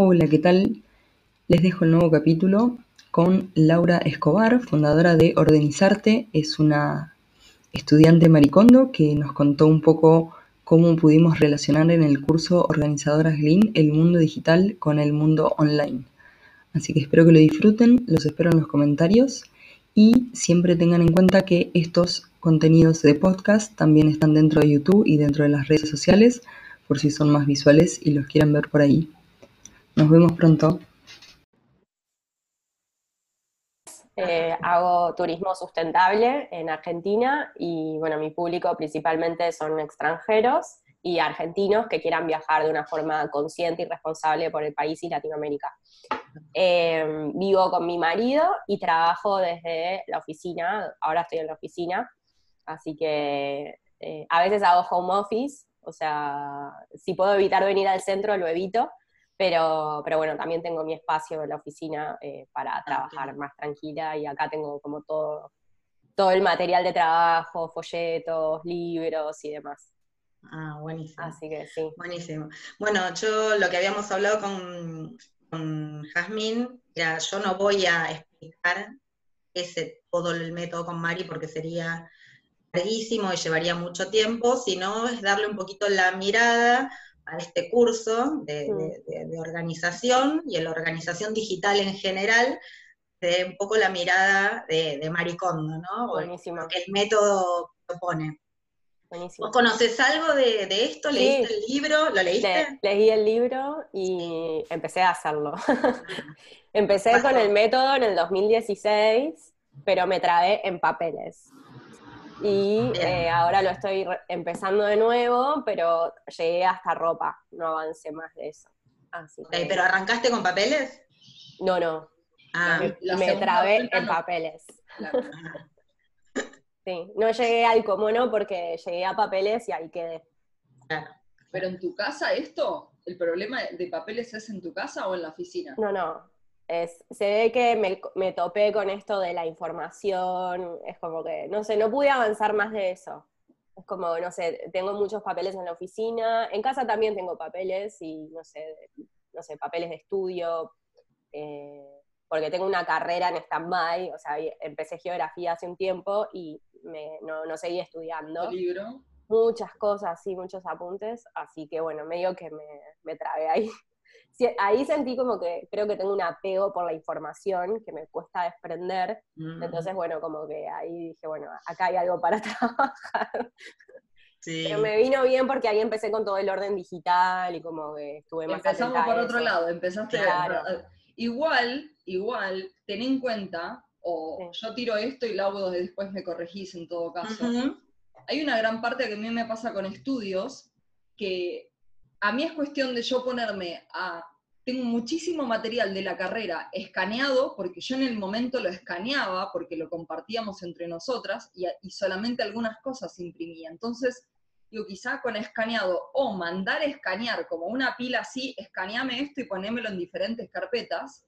Hola, ¿qué tal? Les dejo el nuevo capítulo con Laura Escobar, fundadora de Ordenizarte. Es una estudiante maricondo que nos contó un poco cómo pudimos relacionar en el curso Organizadoras Lean el mundo digital con el mundo online. Así que espero que lo disfruten, los espero en los comentarios y siempre tengan en cuenta que estos contenidos de podcast también están dentro de YouTube y dentro de las redes sociales por si son más visuales y los quieren ver por ahí. Nos vemos pronto. Eh, hago turismo sustentable en Argentina y bueno, mi público principalmente son extranjeros y argentinos que quieran viajar de una forma consciente y responsable por el país y Latinoamérica. Eh, vivo con mi marido y trabajo desde la oficina, ahora estoy en la oficina, así que eh, a veces hago home office, o sea, si puedo evitar venir al centro, lo evito, pero, pero bueno, también tengo mi espacio en la oficina eh, para ah, trabajar más tranquila y acá tengo como todo, todo el material de trabajo, folletos, libros y demás. Ah, buenísimo. Así que sí. Buenísimo. Bueno, yo lo que habíamos hablado con, con Jazmín, ya yo no voy a explicar ese todo el método con Mari porque sería larguísimo y llevaría mucho tiempo, sino es darle un poquito la mirada a este curso de, organización y en la organización digital en general, de un poco la mirada de, Maricondo, ¿no? Buenísimo. que el método propone. Buenísimo. ¿Vos conoces algo de, esto? ¿Leíste el libro? ¿Lo leíste? leí el libro y empecé a hacerlo. empecé con el método en el 2016, pero me trabé en papeles. Y eh, ahora lo estoy empezando de nuevo, pero llegué hasta ropa, no avancé más de eso. ¿Pero arrancaste con papeles? No, no. Ah, me, trabé en papeles. sí, no llegué al cómo no porque llegué a papeles y ahí quedé. Pero en tu casa esto, ¿el problema de papeles es en tu casa o en la oficina? No, no, se ve que me, topé con esto de la información, es como que, no sé, no pude avanzar más de eso. Es como, no sé, tengo muchos papeles en la oficina, en casa también tengo papeles y, no sé, no sé, papeles de estudio, eh, porque tengo una carrera en stand-by, o sea, empecé geografía hace un tiempo y no, no seguí estudiando. libro? Muchas cosas, sí, muchos apuntes, así que bueno, medio que me, me trabé ahí ahí sentí como que creo que tengo un apego por la información que me cuesta desprender. Mm. Entonces, bueno, como que ahí dije, bueno, acá hay algo para trabajar. Pero me vino bien porque ahí empecé con todo el orden digital y como que estuve más Empezamos por otro lado, empezaste Igual, igual, ten en cuenta, o yo tiro esto y Laudo después me corregís en todo caso. Hay una gran parte que a mí me pasa con estudios que a mí es cuestión de yo ponerme a... Tengo muchísimo material de la carrera escaneado, porque yo en el momento lo escaneaba, porque lo compartíamos entre nosotras, y, solamente algunas cosas imprimía. Entonces, digo, quizá con escaneado, o mandar escanear como una pila así, escaneame esto y ponémelo en diferentes carpetas,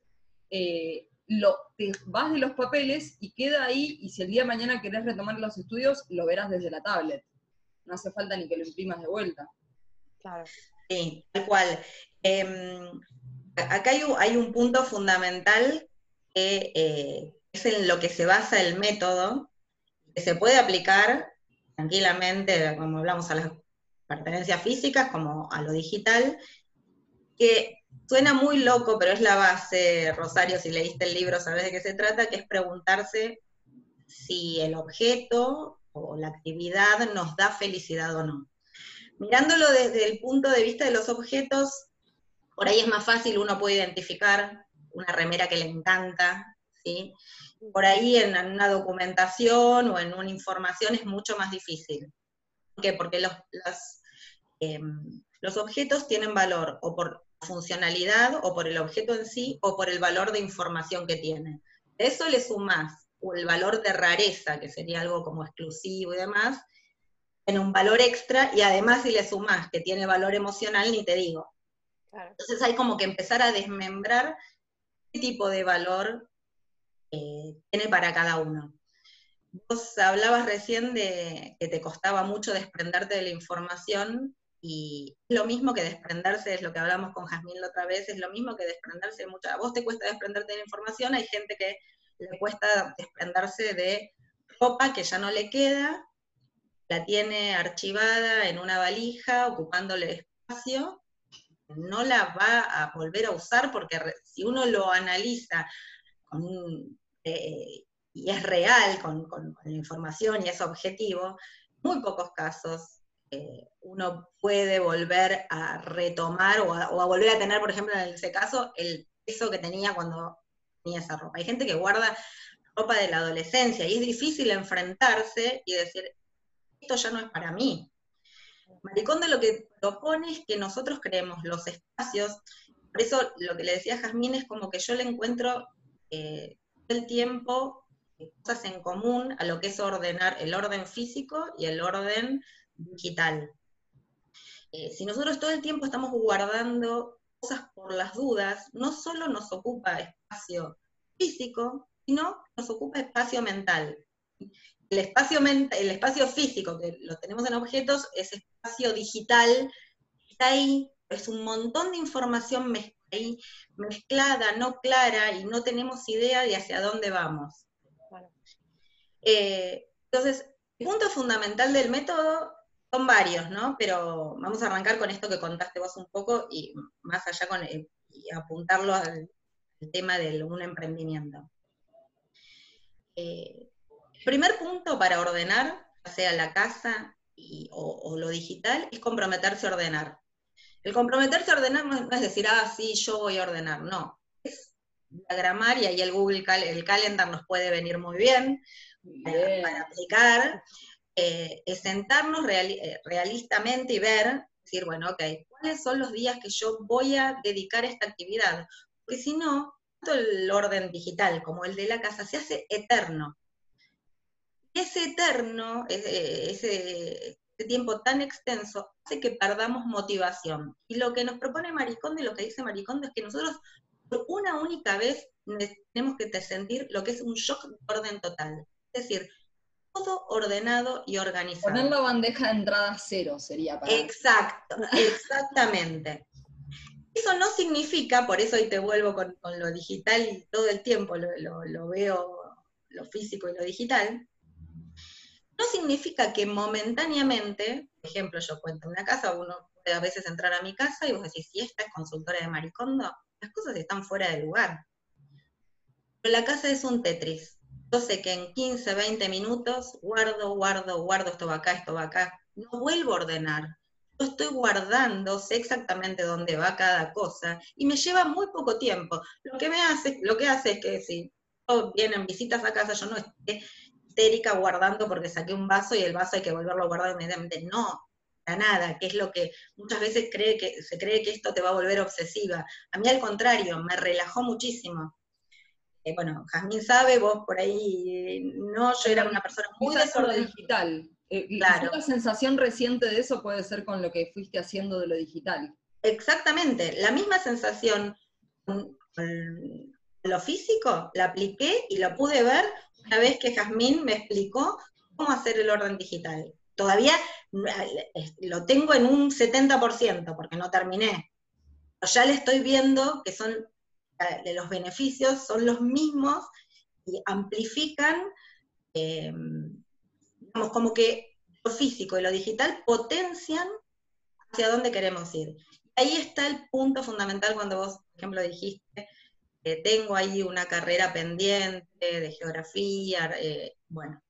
eh, lo, te vas de los papeles y queda ahí, y si el día de mañana querés retomar los estudios, lo verás desde la tablet. No hace falta ni que lo imprimas de vuelta. Claro. Sí, tal cual. Em, acá hay, un punto fundamental que eh, es en lo que se basa el método, que se puede aplicar tranquilamente, como hablamos, a las pertenencias físicas como a lo digital, que suena muy loco, pero es la base, Rosario, si leíste el libro sabes de qué se trata, que es preguntarse si el objeto o la actividad nos da felicidad o no mirándolo desde el punto de vista de los objetos, por ahí es más fácil, uno puede identificar una remera que le encanta, ¿sí? Por ahí en una documentación o en una información es mucho más difícil. ¿Por qué? Porque los, em, objetos tienen valor o por funcionalidad o por el objeto en sí o por el valor de información que tiene. eso le sumas o el valor de rareza, que sería algo como exclusivo y demás, tiene un valor extra y además si le sumas que tiene valor emocional, ni te digo. Entonces hay como que empezar a desmembrar qué tipo de valor eh, tiene para cada uno. Vos hablabas recién de que te costaba mucho desprenderte de la información y lo mismo que desprenderse, es lo que hablamos con Jazmín la otra vez, es lo mismo que desprenderse de mucha, a vos te cuesta desprenderte de la información, hay gente que le cuesta desprenderse de ropa que ya no le queda, la tiene archivada en una valija, ocupándole espacio, no la va a volver a usar porque si uno lo analiza eh, y es real con, la información y es objetivo, muy pocos casos eh, uno puede volver a retomar o a, volver a tener, por ejemplo, en ese caso, el peso que tenía cuando tenía esa ropa. Hay gente que guarda ropa de la adolescencia y es difícil enfrentarse y decir, esto ya no es para mí. Maricondo lo que propone es que nosotros creemos los espacios, por eso lo que le decía a Jazmín es como que yo le encuentro eh, el tiempo cosas en común a lo que es ordenar el orden físico y el orden digital. Eh, si nosotros todo el tiempo estamos guardando cosas por las dudas, no solo nos ocupa espacio físico, sino nos ocupa espacio mental. El espacio, el espacio físico, que lo tenemos en objetos, es espacio digital, está ahí, es un montón de información ahí mezclada, no clara, y no tenemos idea de hacia dónde vamos. Eh, entonces, el punto fundamental del método son varios, ¿no? Pero vamos a arrancar con esto que contaste vos un poco y más allá con y apuntarlo al, tema de un emprendimiento. Eh, primer punto para ordenar, ya sea la casa o, lo digital, es comprometerse a ordenar. El comprometerse a ordenar no, es decir, ah, sí, yo voy a ordenar, no. Es diagramar y ahí el Google el Calendar nos puede venir muy bien, para, aplicar. Eh, es sentarnos eh, realistamente y ver, decir, bueno, ok, ¿cuáles son los días que yo voy a dedicar a esta actividad? Porque si no, todo el orden digital como el de la casa se hace eterno. Ese eterno, ese, ese, tiempo tan extenso, hace que perdamos motivación. Y lo que nos propone Maricondo y lo que dice Maricondo es que nosotros por una única vez tenemos que sentir lo que es un shock de orden total. Es decir, todo ordenado y organizado. Poner la bandeja de entrada cero sería para. Exacto, exactamente. Eso no significa, por eso hoy te vuelvo con, lo digital y todo el tiempo lo, veo, lo físico y lo digital, no significa que momentáneamente, por ejemplo, yo cuento una casa, uno puede a veces entrar a mi casa y vos decís, si esta es consultora de Maricondo, las cosas están fuera de lugar. Pero la casa es un Tetris. Yo sé que en 15, 20 minutos guardo, guardo, guardo, esto va acá, esto va acá. No vuelvo a ordenar. Yo estoy guardando, sé exactamente dónde va cada cosa y me lleva muy poco tiempo. Lo que me hace, lo que hace es que si vienen visitas a casa, yo no esté histérica guardando porque saqué un vaso y el vaso hay que volverlo a guardar inmediatamente. No, para nada, que es lo que muchas veces cree que, se cree que esto te va a volver obsesiva. A mí al contrario, me relajó muchísimo. Eh, bueno, Jazmín sabe, vos por ahí, no, yo era una persona muy desordenada. digital. Eh, claro. La sensación reciente de eso puede ser con lo que fuiste haciendo de lo digital. Exactamente, la misma sensación con, lo físico la apliqué y lo pude ver una vez que Jazmín me explicó cómo hacer el orden digital. Todavía eh, lo tengo en un 70% porque no terminé. Pero ya le estoy viendo que son de los beneficios son los mismos y amplifican, eh, digamos, como que lo físico y lo digital potencian hacia dónde queremos ir. Ahí está el punto fundamental cuando vos, por ejemplo, dijiste, que tengo ahí una carrera pendiente de geografía, eh, bueno.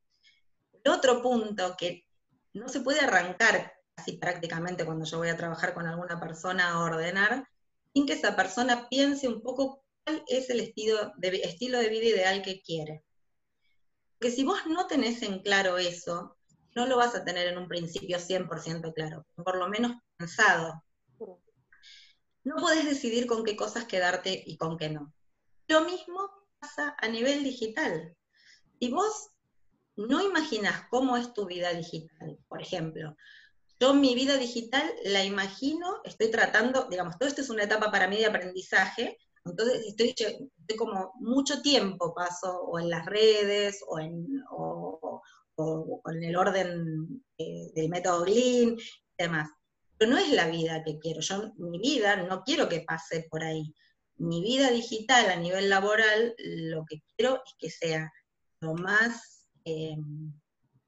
El otro punto que no se puede arrancar así prácticamente cuando yo voy a trabajar con alguna persona a ordenar, sin que esa persona piense un poco cuál es el estilo de, estilo de vida ideal que quiere. Porque si vos no tenés en claro eso, no lo vas a tener en un principio 100% claro, por lo menos pensado. No podés decidir con qué cosas quedarte y con qué no. Lo mismo pasa a nivel digital. Si vos no imaginas cómo es tu vida digital, por ejemplo, yo mi vida digital la imagino, estoy tratando, digamos, todo esto es una etapa para mí de aprendizaje, entonces estoy, como mucho tiempo paso o en las redes o en, el orden eh, del método Lean y demás. pero no es la vida que quiero. Yo, mi vida, no quiero que pase por ahí. Mi vida digital a nivel laboral, lo que quiero es que sea lo más, eh,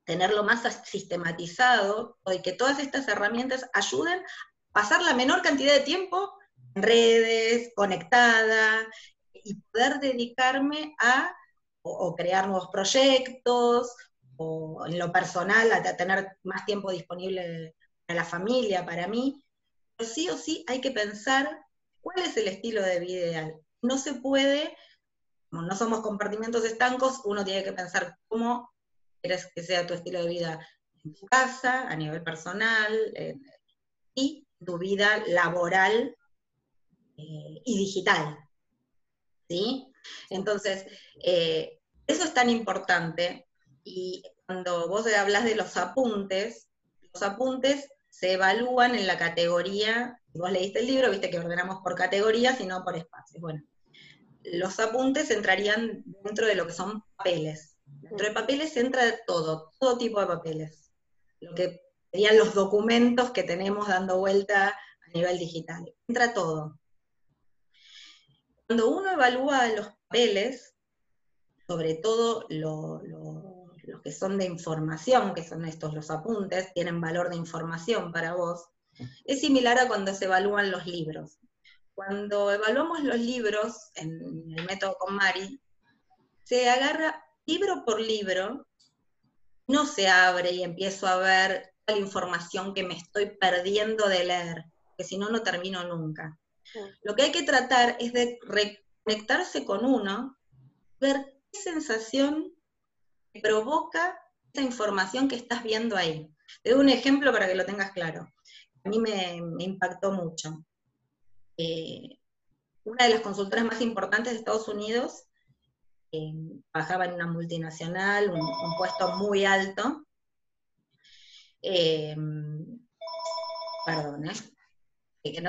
tenerlo más sistematizado, y que todas estas herramientas ayuden a pasar la menor cantidad de tiempo en redes, conectada, y poder dedicarme a o, crear nuevos proyectos, o en lo personal, a, tener más tiempo disponible para la familia, para mí. Pero sí o sí hay que pensar cuál es el estilo de vida ideal. No se puede, como no somos compartimentos estancos, uno tiene que pensar cómo quieres que sea tu estilo de vida en tu casa, a nivel personal, y tu vida laboral eh, y digital. ¿Sí? Entonces, eh, eso es tan importante y cuando vos hablas de los apuntes, los apuntes se evalúan en la categoría, si vos leíste el libro, viste que ordenamos por categorías y no por espacios. Bueno, los apuntes entrarían dentro de lo que son papeles. Dentro de papeles entra todo, todo tipo de papeles. Lo que serían los documentos que tenemos dando vuelta a nivel digital. Entra todo. Cuando uno evalúa los papeles, sobre todo los que son de información, que son estos los apuntes, tienen valor de información para vos, es similar a cuando se evalúan los libros. Cuando evaluamos los libros en el método con Mari, se agarra libro por libro, no se abre y empiezo a ver la información que me estoy perdiendo de leer, que si no, no termino nunca. Lo que hay que tratar es de reconectarse con uno, ver qué sensación provoca esa información que estás viendo ahí. Te doy un ejemplo para que lo tengas claro. A mí me, impactó mucho. Eh, una de las consultoras más importantes de Estados Unidos eh, trabajaba en una multinacional, un, puesto muy alto. Eh, perdón, ¿eh?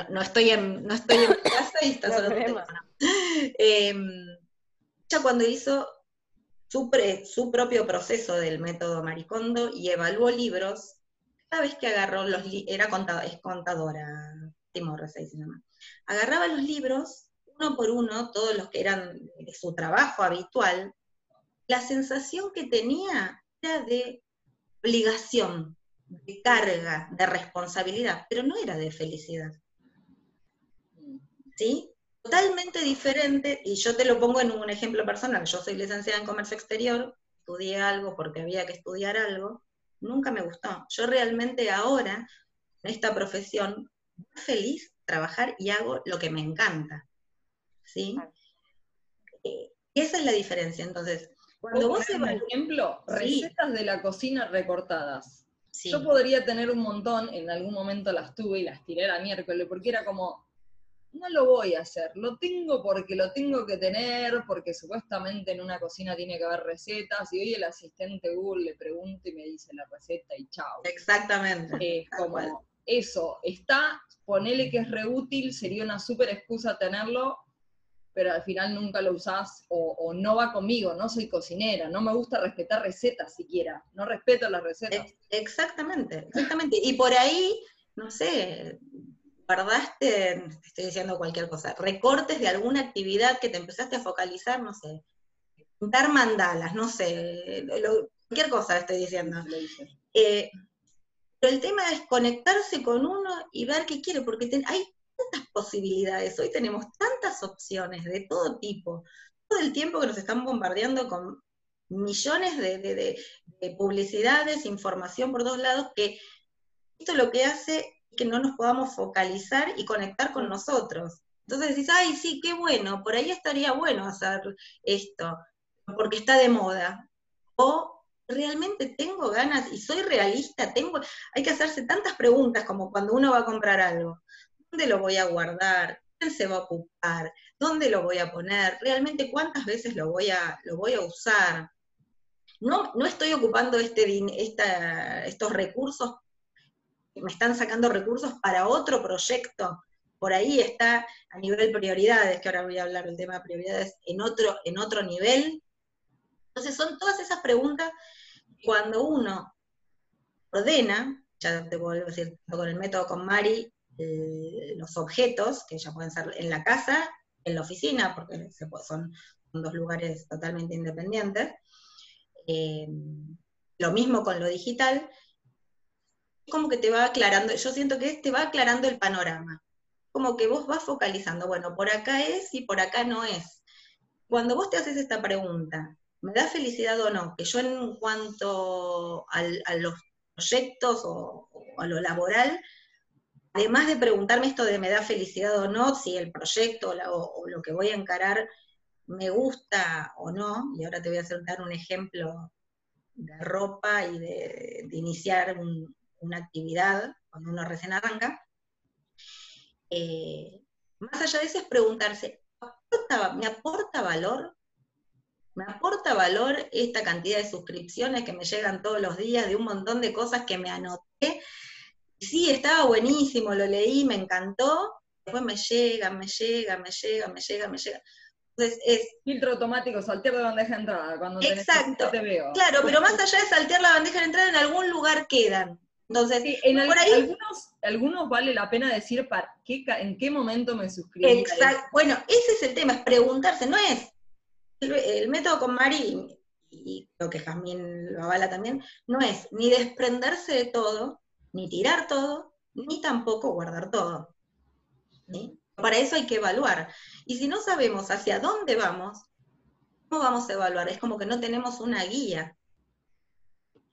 no, estoy en, no estoy en casa y está solo em, ella cuando hizo su, propio proceso del método Maricondo y evaluó libros, cada vez que agarró los era contadora, es contadora, Timor agarraba los libros uno por uno, todos los que eran de su trabajo habitual, la sensación que tenía era de obligación, de carga, de responsabilidad, pero no era de felicidad. ¿sí? Totalmente diferente, y yo te lo pongo en un ejemplo personal, yo soy licenciada en comercio exterior, estudié algo porque había que estudiar algo, nunca me gustó. Yo realmente ahora, en esta profesión, feliz trabajar y hago lo que me encanta, ¿sí? Eh, esa es la diferencia, entonces, cuando vos... Por ejemplo, recetas de la cocina recortadas. Yo podría tener un montón, en algún momento las tuve y las tiré a miércoles, porque era como, no lo voy a hacer, lo tengo porque lo tengo que tener, porque supuestamente en una cocina tiene que haber recetas, y hoy el asistente Google le pregunta y me dice la receta y chao. Exactamente. Es como eso, está, ponele que es reútil, sería una súper excusa tenerlo, pero al final nunca lo usás o, no va conmigo, no soy cocinera, no me gusta respetar recetas siquiera, no respeto las recetas. Exactamente, exactamente. Y por ahí, no sé, guardaste, estoy diciendo cualquier cosa, recortes de alguna actividad que te empezaste a focalizar, no sé, pintar mandalas, no sé, cualquier cosa estoy diciendo. Eh, pero el tema es conectarse con uno y ver qué quiere, porque hay tantas posibilidades, hoy tenemos tantas opciones de todo tipo, todo el tiempo que nos están bombardeando con millones de, de publicidades, información por dos lados, que esto lo que hace que no nos podamos focalizar y conectar con nosotros. Entonces decís, ay, sí, qué bueno, por ahí estaría bueno hacer esto, porque está de moda. O realmente tengo ganas y soy realista, tengo, hay que hacerse tantas preguntas como cuando uno va a comprar algo. ¿Dónde lo voy a guardar? ¿Quién se va a ocupar? ¿Dónde lo voy a poner? ¿Realmente cuántas veces lo voy a, lo voy a usar? No, no estoy ocupando este, esta, estos recursos me están sacando recursos para otro proyecto. Por ahí está a nivel prioridades, que ahora voy a hablar del tema de prioridades, en otro, en otro nivel. Entonces son todas esas preguntas cuando uno ordena, ya te vuelvo a decir, con el método con Mari, eh, los objetos, que ya pueden ser en la casa, en la oficina, porque son, dos lugares totalmente independientes. Eh, lo mismo con lo digital, como que te va aclarando, yo siento que te va aclarando el panorama, como que vos vas focalizando, bueno, por acá es y por acá no es. Cuando vos te haces esta pregunta, ¿me da felicidad o no? Que yo en cuanto a los proyectos o, a lo laboral, además de preguntarme esto de me da felicidad o no, si el proyecto o, lo que voy a encarar me gusta o no, y ahora te voy a dar un ejemplo de ropa y de, iniciar una actividad cuando uno recién arranca, eh, más allá de eso es preguntarse, ¿me aporta valor? ¿Me aporta valor esta cantidad de suscripciones que me llegan todos los días de un montón de cosas que me anoté? Sí, estaba buenísimo, lo leí, me encantó, después me llega, me llega, me llega, me llega, me llega. Entonces es... Filtro automático, saltear de bandeja de entrada, cuando Exacto. te veo. Claro, pero más allá de saltear la bandeja de entrada, en algún lugar quedan. Entonces, en por ahí, algunos, algunos vale la pena decir para qué, en qué momento me suscribí. Exacto. Bueno, ese es el tema, es preguntarse, no es el, método con Mari, y creo que Jamín lo avala también, no es ni desprenderse de todo, ni tirar todo, ni tampoco guardar todo. Para eso hay que evaluar. Y si no sabemos hacia dónde vamos, ¿cómo vamos a evaluar? Es como que no tenemos una guía.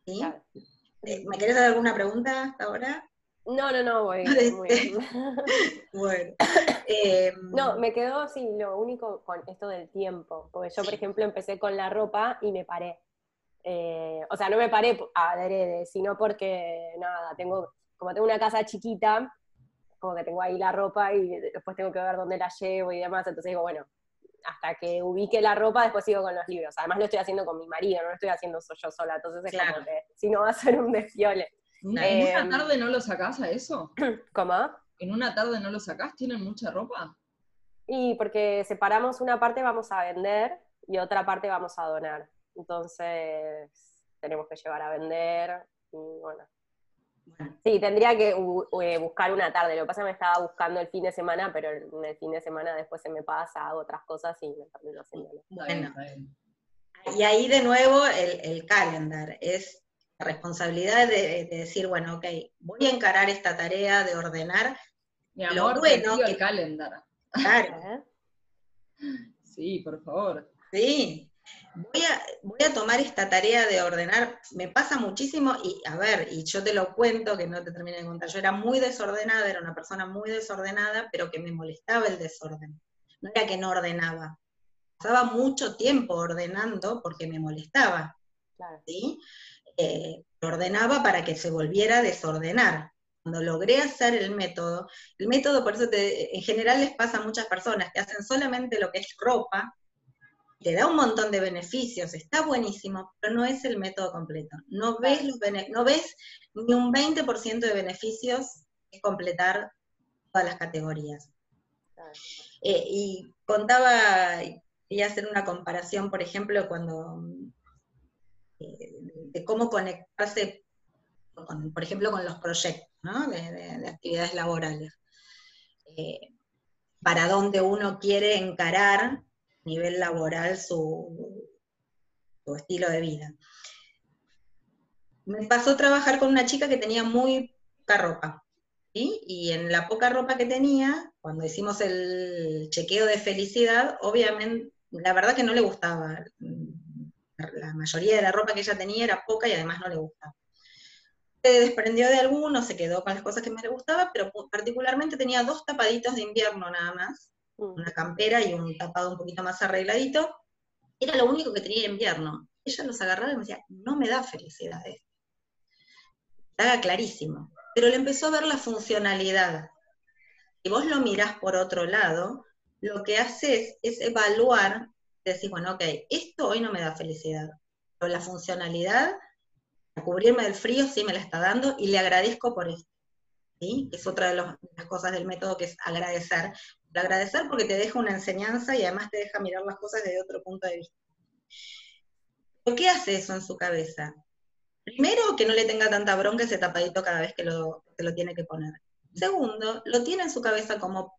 Eh, ¿Me querés hacer alguna pregunta hasta ahora? No, no, no, voy. bueno. Em, no, me quedó, sí, lo único con esto del tiempo, porque yo, por ejemplo, empecé con la ropa y me paré. Eh, o sea, no me paré a adrede, sino porque, nada, tengo, como tengo una casa chiquita, como que tengo ahí la ropa y después tengo que ver dónde la llevo y demás, entonces digo, bueno, hasta que ubique la ropa, después sigo con los libros. Además lo estoy haciendo con mi marido, no lo estoy haciendo yo sola, entonces es como que si no va a ser un desfiole. ¿En una em, tarde no lo sacás a eso? ¿Cómo? ¿En una tarde no lo sacás? ¿Tienen mucha ropa? Y porque separamos una parte vamos a vender y otra parte vamos a donar. Entonces tenemos que llevar a vender y bueno. Sí, tendría que eh, buscar una tarde. Lo que pasa es que me estaba buscando el fin de semana, pero el fin de semana después se me pasa, hago otras cosas y me termino haciéndolo. Bueno. Y ahí de nuevo el, el calendar es la responsabilidad de, decir, bueno, ok, voy a encarar esta tarea de ordenar Mi amor, lo bueno que el calendar. Claro. sí, por favor. Sí. Voy a, voy a tomar esta tarea de ordenar, me pasa muchísimo, y a ver, y yo te lo cuento, que no te termine de contar, yo era muy desordenada, era una persona muy desordenada, pero que me molestaba el desorden. No era que no ordenaba, pasaba mucho tiempo ordenando porque me molestaba. Claro. ¿sí? Eh, ordenaba para que se volviera a desordenar. Cuando logré hacer el método, el método, por eso en general les pasa a muchas personas que hacen solamente lo que es ropa, te da un montón de beneficios, está buenísimo, pero no es el método completo. No ves, no ves ni un 20% de beneficios es completar todas las categorías. Eh, y contaba, quería hacer una comparación, por ejemplo, cuando de cómo conectarse, por ejemplo, con los proyectos de, actividades laborales. Eh, para dónde uno quiere encarar nivel laboral su, su estilo de vida. Me pasó a trabajar con una chica que tenía muy poca ropa. Y en la poca ropa que tenía, cuando hicimos el chequeo de felicidad, obviamente, la verdad que no le gustaba la mayoría de la ropa que ella tenía era poca y además no le gustaba. Se desprendió de alguno, se quedó con las cosas que más le gustaba, pero particularmente tenía dos tapaditos de invierno nada más. Una campera y un tapado un poquito más arregladito. Era lo único que tenía en invierno. Ella los agarraba y me decía, no me da felicidad esto. Estaba clarísimo. Pero le empezó a ver la funcionalidad. Si vos lo mirás por otro lado, lo que haces es evaluar decís, bueno, ok, esto hoy no me da felicidad, pero la funcionalidad, a cubrirme del frío sí me la está dando y le agradezco por esto. ¿sí? Es otra de, las cosas del método que es agradecer. Agradecer porque te deja una enseñanza y además te deja mirar las cosas desde otro punto de vista. ¿Por qué hace eso en su cabeza? Primero, que no le tenga tanta bronca ese tapadito cada vez que lo, que lo tiene que poner. Segundo, lo tiene en su cabeza como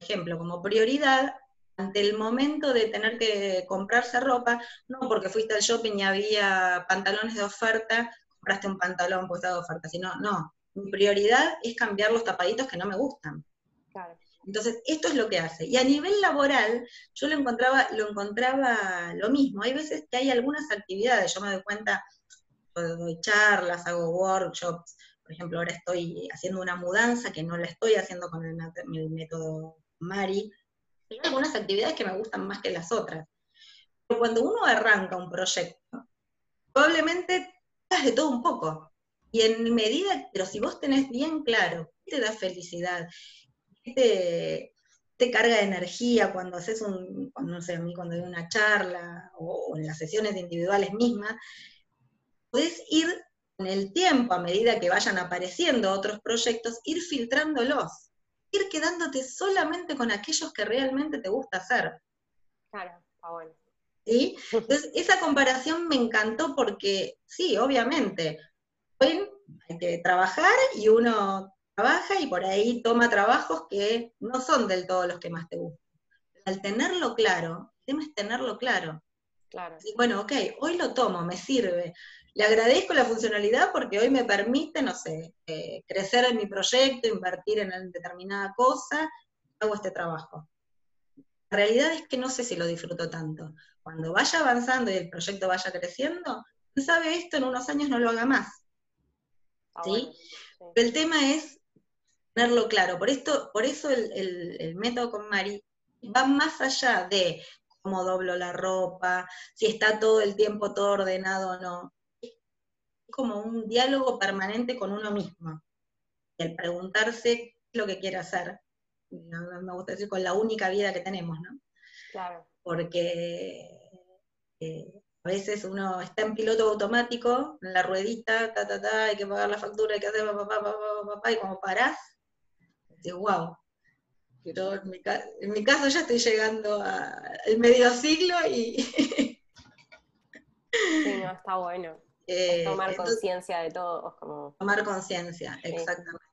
ejemplo, como prioridad ante el momento de tener que comprarse ropa, no porque fuiste al shopping y había pantalones de oferta, compraste un pantalón pues de oferta, sino, no, mi prioridad es cambiar los tapaditos que no me gustan. Entonces, esto es lo que hace. Y a nivel laboral, yo lo encontraba, lo encontraba lo mismo. Hay veces que hay algunas actividades, yo me doy cuenta, doy charlas, hago workshops, por ejemplo, ahora estoy haciendo una mudanza que no la estoy haciendo con el, método Mari. Hay algunas actividades que me gustan más que las otras. Pero cuando uno arranca un proyecto, probablemente hagas de todo un poco. Y en medida, pero si vos tenés bien claro qué te da felicidad, te, carga de energía cuando haces un, no sé, a mí cuando hay una charla o, o en las sesiones individuales mismas, podés ir en el tiempo, a medida que vayan apareciendo otros proyectos, ir filtrándolos, ir quedándote solamente con aquellos que realmente te gusta hacer. Claro, está bueno. ¿Sí? Entonces, esa comparación me encantó porque, sí, obviamente, hay que trabajar y uno trabaja y por ahí toma trabajos que no son del todo los que más te gustan. Al tenerlo claro, el tema es tenerlo claro. Claro. Y bueno, ok, hoy lo tomo, me sirve. Le agradezco la funcionalidad porque hoy me permite, no sé, eh, crecer en mi proyecto, invertir en determinada cosa, hago este trabajo. La realidad es que no sé si lo disfruto tanto. Cuando vaya avanzando y el proyecto vaya creciendo, sabe esto en unos años no lo haga más. Ah, ¿sí? el tema es tenerlo claro. Por, esto, por eso el método con Mari va más allá de cómo doblo la ropa, si está todo el tiempo todo ordenado o no. Es como un diálogo permanente con uno mismo. Y el preguntarse qué es lo que quiere hacer. me gusta decir con la única vida que tenemos, ¿no? Claro. Porque eh, a veces uno está en piloto automático, en la ruedita, ta, ta, ta, hay que pagar la factura, hay que hacer papá, papá, papá, papá, y como parás, dices, wow, pero en mi, caso ya estoy llegando al medio siglo y... sí, no, está bueno. Eh, tomar conciencia de todo. Como... Tomar conciencia, exactamente.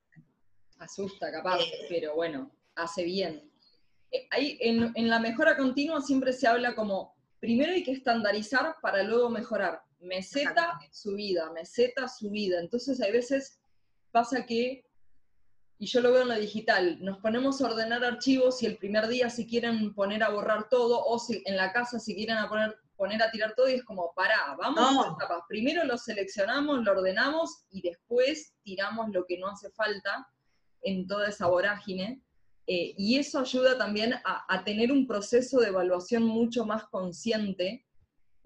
Asusta, capaz, eh, pero bueno, hace bien. Eh, en, en, la mejora continua siempre se habla como, primero hay que estandarizar para luego mejorar. Meseta, subida, meseta, subida. Entonces hay veces pasa que y yo lo veo en lo digital, nos ponemos a ordenar archivos y el primer día si quieren poner a borrar todo, o si en la casa si quieren a poner, poner a tirar todo, y es como, pará, vamos a etapas. Primero lo seleccionamos, lo ordenamos, y después tiramos lo que no hace falta en toda esa vorágine. Eh, y eso ayuda también a, tener un proceso de evaluación mucho más consciente.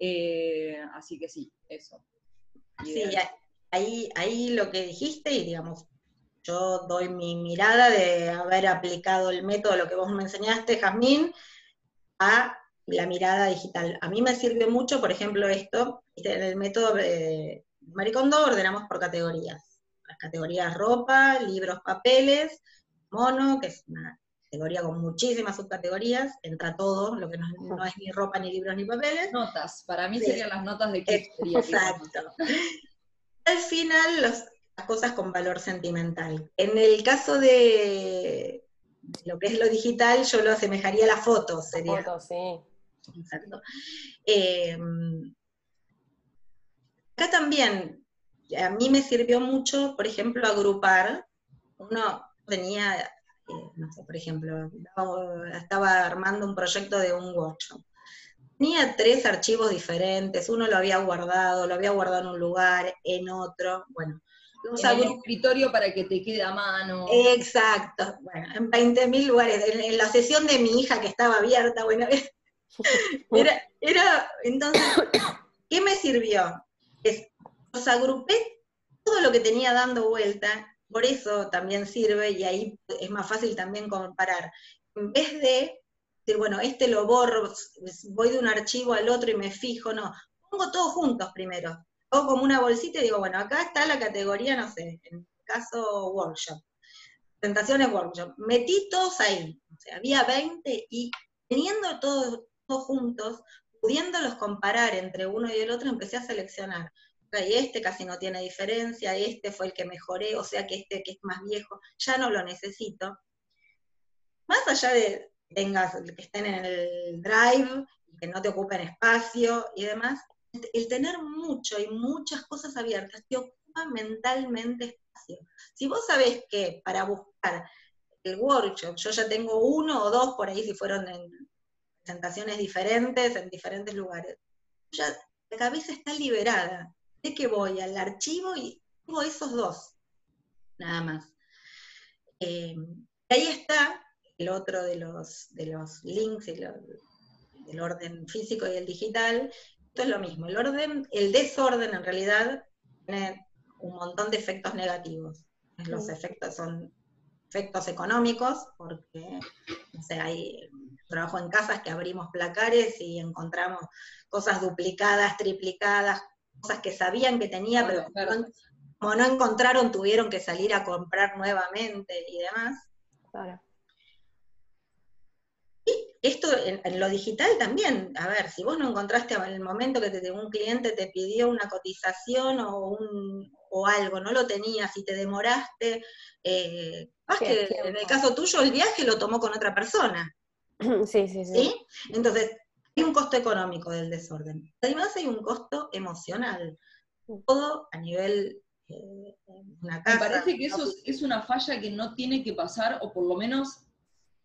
Eh, así que sí, eso. Sí, ahí, ahí lo que dijiste, y digamos, yo doy mi mirada de haber aplicado el método, lo que vos me enseñaste, Jazmín, a la mirada digital. A mí me sirve mucho, por ejemplo, esto, en el método de Maricondo ordenamos por categorías. Las categorías ropa, libros, papeles, mono, que es una categoría con muchísimas subcategorías, entra todo, lo que no, es ni ropa, ni libros, ni papeles. Notas, para mí serían las notas de qué Exacto. Al final, los, cosas con valor sentimental. En el caso de lo que es lo digital, yo lo asemejaría a la foto, sería. Foto, sí. Exacto. Em, acá también, a mí me sirvió mucho, por ejemplo, agrupar. Uno tenía, eh, no sé, por ejemplo, estaba armando un proyecto de un workshop. Tenía tres archivos diferentes, uno lo había guardado, lo había guardado en un lugar, en otro, bueno, en el escritorio para que te quede a mano. Exacto, bueno, en 20.000 lugares. En, la sesión de mi hija que estaba abierta, bueno, era, era, entonces, ¿qué me sirvió? Es, los agrupé todo lo que tenía dando vuelta, por eso también sirve y ahí es más fácil también comparar. En vez de decir, bueno, este lo borro, voy de un archivo al otro y me fijo, no, pongo todos juntos primero o como una bolsita y digo, bueno, acá está la categoría, no sé, en este caso workshop, presentaciones workshop. Metí todos ahí, o sea, había 20 y teniendo todos, todos juntos, pudiéndolos comparar entre uno y el otro, empecé a seleccionar y este casi no tiene diferencia, este fue el que mejoré, o sea que este que es más viejo, ya no lo necesito. Más allá de tengas, que estén en el drive, que no te ocupen espacio y demás, el tener mucho y muchas cosas abiertas te ocupa mentalmente espacio. Si vos sabés que para buscar el workshop, yo ya tengo uno o dos por ahí si fueron en presentaciones diferentes, en diferentes lugares, ya la cabeza está liberada de que voy al archivo y tengo esos dos, nada más. Eh, ahí está el otro de los, de los links, el, el orden físico y el digital. Esto es lo mismo. El orden, el desorden en realidad tiene un montón de efectos negativos. Los efectos son efectos económicos, porque no sé, hay trabajo en casas que abrimos placares y encontramos cosas duplicadas, triplicadas, cosas que sabían que tenía, pero como no encontraron, tuvieron que salir a comprar nuevamente y demás. Y esto en, lo digital también, a ver, si vos no encontraste en el momento que un cliente te pidió una cotización o, un, o algo, no lo tenías y te demoraste, eh, que en el caso tuyo el viaje lo tomó con otra persona. Sí, sí, sí. ¿sí? Entonces, hay un costo económico del desorden. Además hay un costo emocional. Todo a nivel eh, una casa. Me parece que eso es, una falla que no tiene que pasar, o por lo menos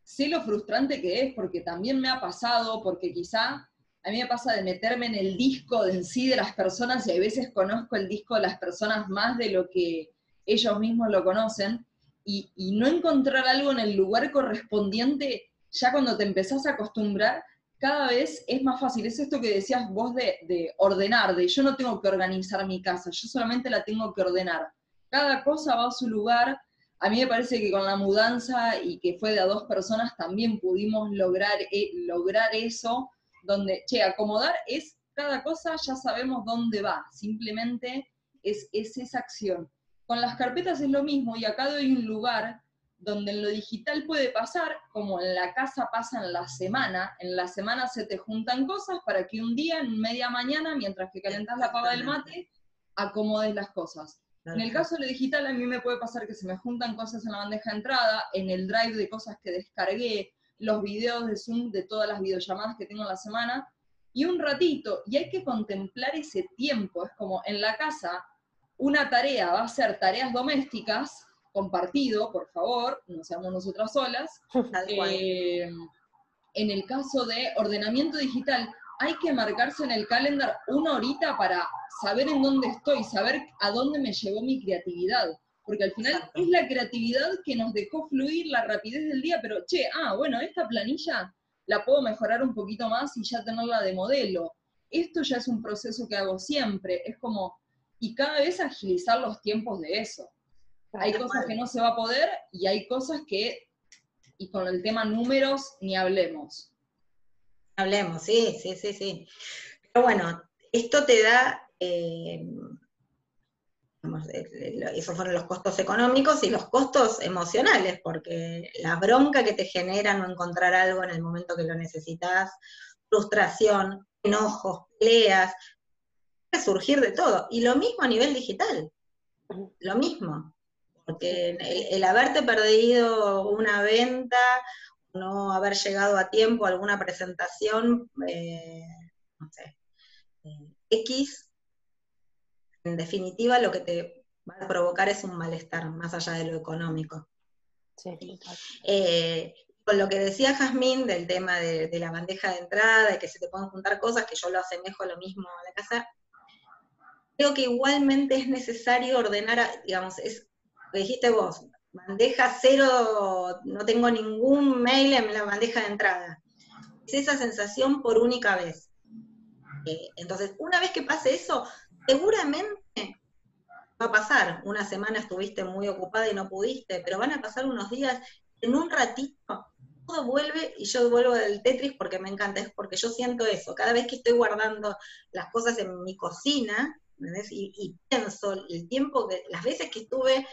sé lo frustrante que es, porque también me ha pasado, porque quizá a mí me pasa de meterme en el disco de en sí de las personas y a veces conozco el disco de las personas más de lo que ellos mismos lo conocen, y, no encontrar algo en el lugar correspondiente, ya cuando te empezás a acostumbrar, cada vez es más fácil. Es esto que decías vos de, ordenar, de yo no tengo que organizar mi casa, yo solamente la tengo que ordenar. Cada cosa va a su lugar. A mí me parece que con la mudanza y que fue de a dos personas también pudimos lograr, eh, lograr eso, donde, che, acomodar es cada cosa, ya sabemos dónde va, simplemente es, es esa acción. Con las carpetas es lo mismo y acá doy un lugar donde en lo digital puede pasar, como en la casa pasa en la semana, en la semana se te juntan cosas para que un día, en media mañana, mientras que calentas la pava del mate, acomodes las cosas. En el caso de lo digital, a mí me puede pasar que se me juntan cosas en la bandeja de entrada, en el drive de cosas que descargué, los videos de Zoom de todas las videollamadas que tengo en la semana, y un ratito, y hay que contemplar ese tiempo. Es como en la casa, una tarea va a ser tareas domésticas, compartido, por favor, no seamos nosotras solas. Eh, en el caso de ordenamiento digital, hay que marcarse en el calendar una horita para saber en dónde estoy, saber a dónde me llevó mi creatividad. Porque al final es la creatividad que nos dejó fluir la rapidez del día, pero che, ah, bueno, esta planilla la puedo mejorar un poquito más y ya tenerla de modelo. Esto ya es un proceso que hago siempre, es como, y cada vez agilizar los tiempos de eso. Hay cosas que no se va a poder y hay cosas que, y con el tema números, ni hablemos. Hablemos, sí, sí, sí, sí. Pero bueno, esto te da, eh, esos fueron los costos económicos y los costos emocionales, porque la bronca que te genera no encontrar algo en el momento que lo necesitas, frustración, enojos, peleas, puede surgir de todo. Y lo mismo a nivel digital, lo mismo porque el, haberte perdido una venta, no haber llegado a tiempo a alguna presentación, eh, no sé, eh, X, en definitiva lo que te va a provocar es un malestar, más allá de lo económico. Sí, eh, con lo que decía Jazmín del tema de, de, la bandeja de entrada, y que se te pueden juntar cosas, que yo lo asemejo lo mismo a la casa, creo que igualmente es necesario ordenar, digamos, es dijiste vos, bandeja cero, no tengo ningún mail en la bandeja de entrada. Es esa sensación por única vez. Eh, entonces, una vez que pase eso, seguramente va a pasar. Una semana estuviste muy ocupada y no pudiste, pero van a pasar unos días, en un ratito, todo vuelve y yo vuelvo del Tetris porque me encanta, es porque yo siento eso. Cada vez que estoy guardando las cosas en mi cocina, y, pienso el tiempo las veces que estuve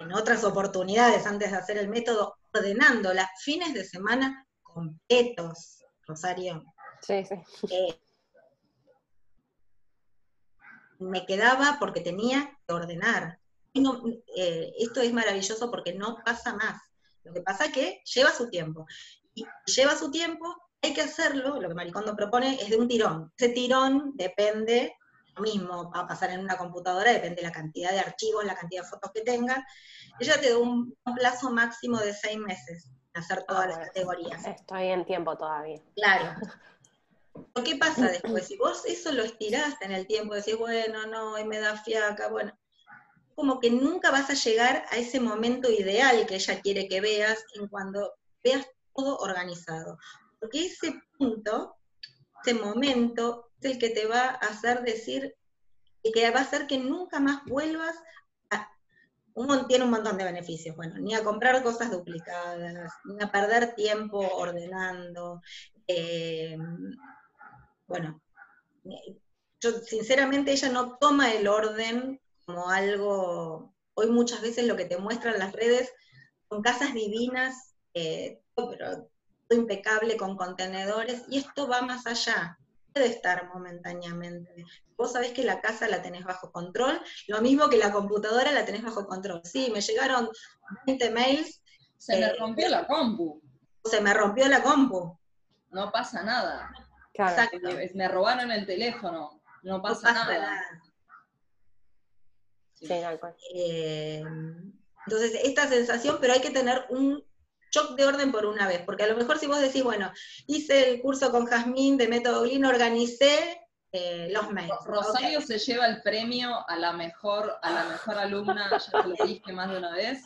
en otras oportunidades antes de hacer el método, ordenando las fines de semana completos, Rosario. Sí, sí. Eh, me quedaba porque tenía que ordenar. Eh, esto es maravilloso porque no pasa más. Lo que pasa es que lleva su tiempo. Y lleva su tiempo, hay que hacerlo, lo que Maricondo propone es de un tirón. Ese tirón depende, mismo va a pasar en una computadora, depende de la cantidad de archivos, la cantidad de fotos que tengas. Ella te da un, plazo máximo de seis meses hacer todas las categorías. Estoy en tiempo todavía. Claro. ¿Qué pasa después? Si vos eso lo estiraste en el tiempo, decís, bueno, no, hoy me da fiaca, bueno, como que nunca vas a llegar a ese momento ideal que ella quiere que veas en cuando veas todo organizado. Porque ese punto, ese momento, es el que te va a hacer decir y que va a hacer que nunca más vuelvas a... Tiene un montón de beneficios, bueno, ni a comprar cosas duplicadas, ni a perder tiempo ordenando. Eh, bueno, yo sinceramente ella no toma el orden como algo, hoy muchas veces lo que te muestran las redes son casas divinas, eh, pero impecable con contenedores, y esto va más allá, puede estar momentáneamente. Vos sabés que la casa la tenés bajo control, lo mismo que la computadora la tenés bajo control. Sí, me llegaron 20 mails. Se me eh, rompió la compu. Se me rompió la compu. No pasa nada. Exacto. Me robaron el teléfono. No pasa, nada. Eh, entonces, esta sensación, pero hay que tener un shock de orden por una vez, porque a lo mejor si vos decís, bueno, hice el curso con Jazmín de método Lean, organicé eh, los mails. Rosario se lleva el premio a la mejor, a la mejor alumna, ya te lo dije más de una vez,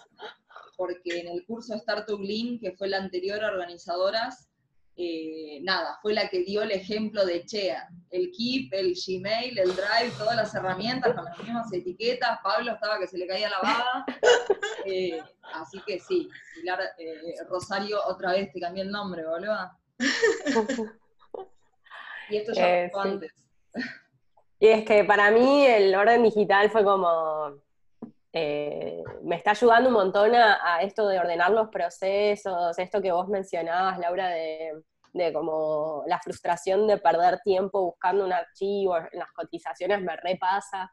porque en el curso Startup Lean, que fue la anterior organizadoras, eh, nada, fue la que dio el ejemplo de Chea, el Keep, el Gmail, el Drive, todas las herramientas con las mismas etiquetas, Pablo estaba que se le caía la baba, eh, así que sí, eh, Rosario otra vez te cambié el nombre, boludo. y esto ya fue antes. Y es que para mí el orden digital fue como eh, me está ayudando un montón a, esto de ordenar los procesos, esto que vos mencionabas, Laura, de, como la frustración de perder tiempo buscando un archivo, en las cotizaciones me repasa,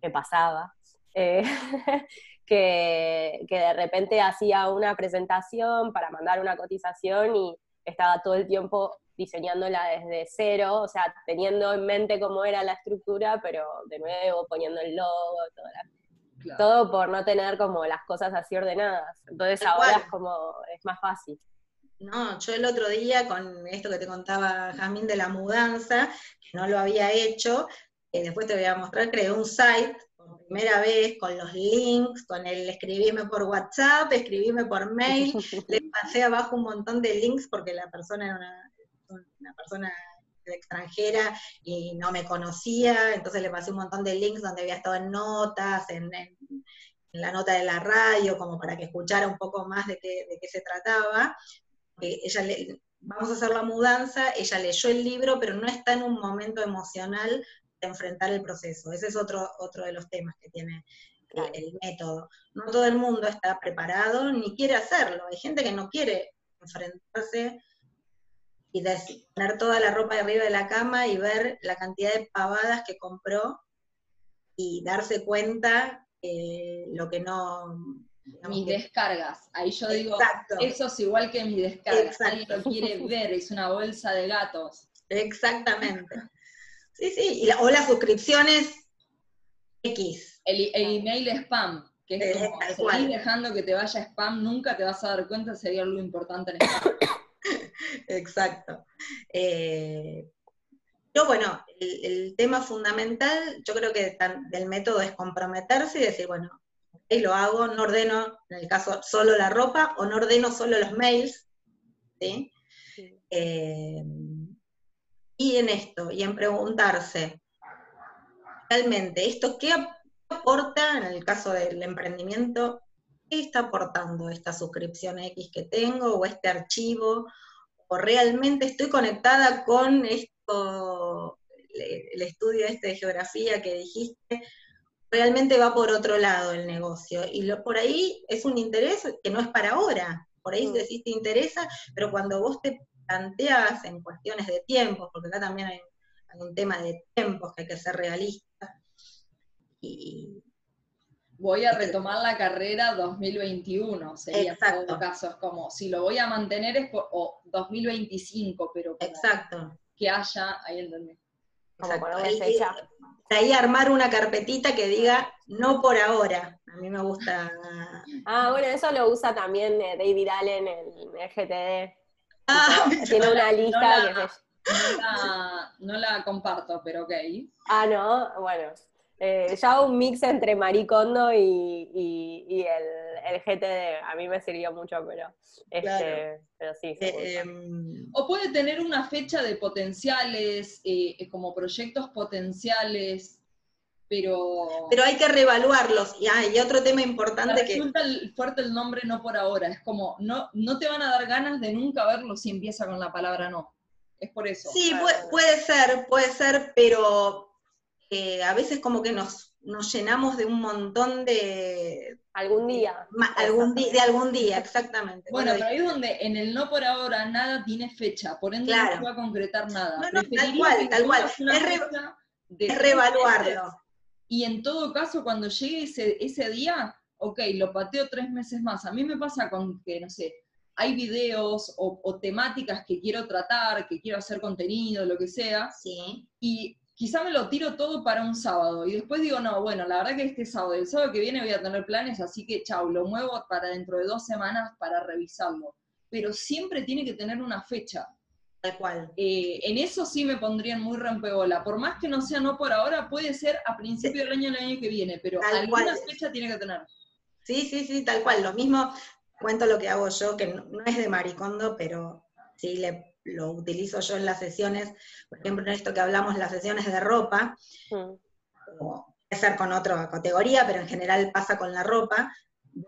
me pasaba, eh, que, que de repente hacía una presentación para mandar una cotización y estaba todo el tiempo diseñándola desde cero, o sea, teniendo en mente cómo era la estructura, pero de nuevo poniendo el logo, toda la todo por no tener como las cosas así ordenadas. Entonces ahora es como, es más fácil. No, yo el otro día con esto que te contaba Jamín de la mudanza, que no lo había hecho, que después te voy a mostrar, creé un site por primera vez con los links, con el escribirme por WhatsApp, escribirme por mail, le pasé abajo un montón de links porque la persona era una, una persona extranjera y no me conocía, entonces le pasé un montón de links donde había estado en notas, en, la nota de la radio, como para que escuchara un poco más de qué, se trataba. ella vamos a hacer la mudanza, ella leyó el libro, pero no está en un momento emocional de enfrentar el proceso. Ese es otro, otro de los temas que tiene el método. No todo el mundo está preparado ni quiere hacerlo. Hay gente que no quiere enfrentarse y poner toda la ropa arriba de la cama y ver la cantidad de pavadas que compró y darse cuenta eh, lo que no... Mis descargas, ahí yo digo, eso es igual que mis descargas, nadie lo quiere ver, es una bolsa de gatos. Exactamente. Sí, sí, o las suscripciones X. El, email spam, que es como, seguir dejando que te vaya spam, nunca te vas a dar cuenta si hay algo importante en spam. Exacto. Eh, pero bueno, el, tema fundamental, yo creo que del método es comprometerse y decir, bueno, lo hago, no ordeno, en el caso, solo la ropa, o no ordeno solo los mails, ¿sí? Eh, y en esto, y en preguntarse, realmente, ¿esto qué aporta en el caso del emprendimiento? ¿Qué está aportando esta suscripción X que tengo o este archivo? o realmente estoy conectada con esto, el estudio este de geografía que dijiste, realmente va por otro lado el negocio. Y lo, por ahí es un interés que no es para ahora. Por ahí mm. decís te interesa, pero cuando vos te planteas en cuestiones de tiempos, porque acá también hay, un tema de tiempos que hay que ser realista, y, voy a retomar la carrera 2021, sería Exacto. en todo caso, es como, si lo voy a mantener es por, o 2025, pero Exacto. que haya, ahí entendí. Como ahí, fecha. ahí armar una carpetita que diga, no por ahora, a mí me gusta... Ah, bueno, eso lo usa también eh, David Allen en el GTD. Ah, tiene una lista que no la, no la comparto, pero ok. Ah, no, bueno. Eh, ya un mix entre Maricondo y, y, el, el, GTD. A mí me sirvió mucho, pero, este, pero sí. Eh, em, o puede tener una fecha de potenciales, eh, como proyectos potenciales, pero... Pero hay que reevaluarlos. Y, ah, y otro tema importante que... Resulta fuerte el nombre no por ahora. Es como, no, no te van a dar ganas de nunca verlo si empieza con la palabra no. Es por eso. Sí, puede ser, puede ser, pero a veces como que nos, nos llenamos de un montón de... Algún día. algún de algún día, exactamente. Bueno, pero ahí es donde en el no por ahora nada tiene fecha, por ende no se va a concretar nada. No, no, tal cual, tal cual. Es, reevaluarlo. Y en todo caso, cuando llegue ese, ese día, ok, lo pateo tres meses más. A mí me pasa con que, no sé, hay videos o, o, temáticas que quiero tratar, que quiero hacer contenido, lo que sea. Sí. Y quizá me lo tiro todo para un sábado y después digo, no, bueno, la verdad que este sábado, el sábado que viene voy a tener planes, así que chau, lo muevo para dentro de dos semanas para revisarlo. Pero siempre tiene que tener una fecha. Tal cual. Eh, en eso sí me pondrían muy rompeola. Por más que no sea no por ahora, puede ser a principio del año el año que viene, pero alguna fecha tiene que tener. Sí, sí, sí, tal cual. Lo mismo, cuento lo que hago yo, que no es de maricondo, pero sí le lo utilizo yo en las sesiones, por ejemplo, en esto que hablamos, las sesiones de ropa, mm. puede ser con otra categoría, pero en general pasa con la ropa,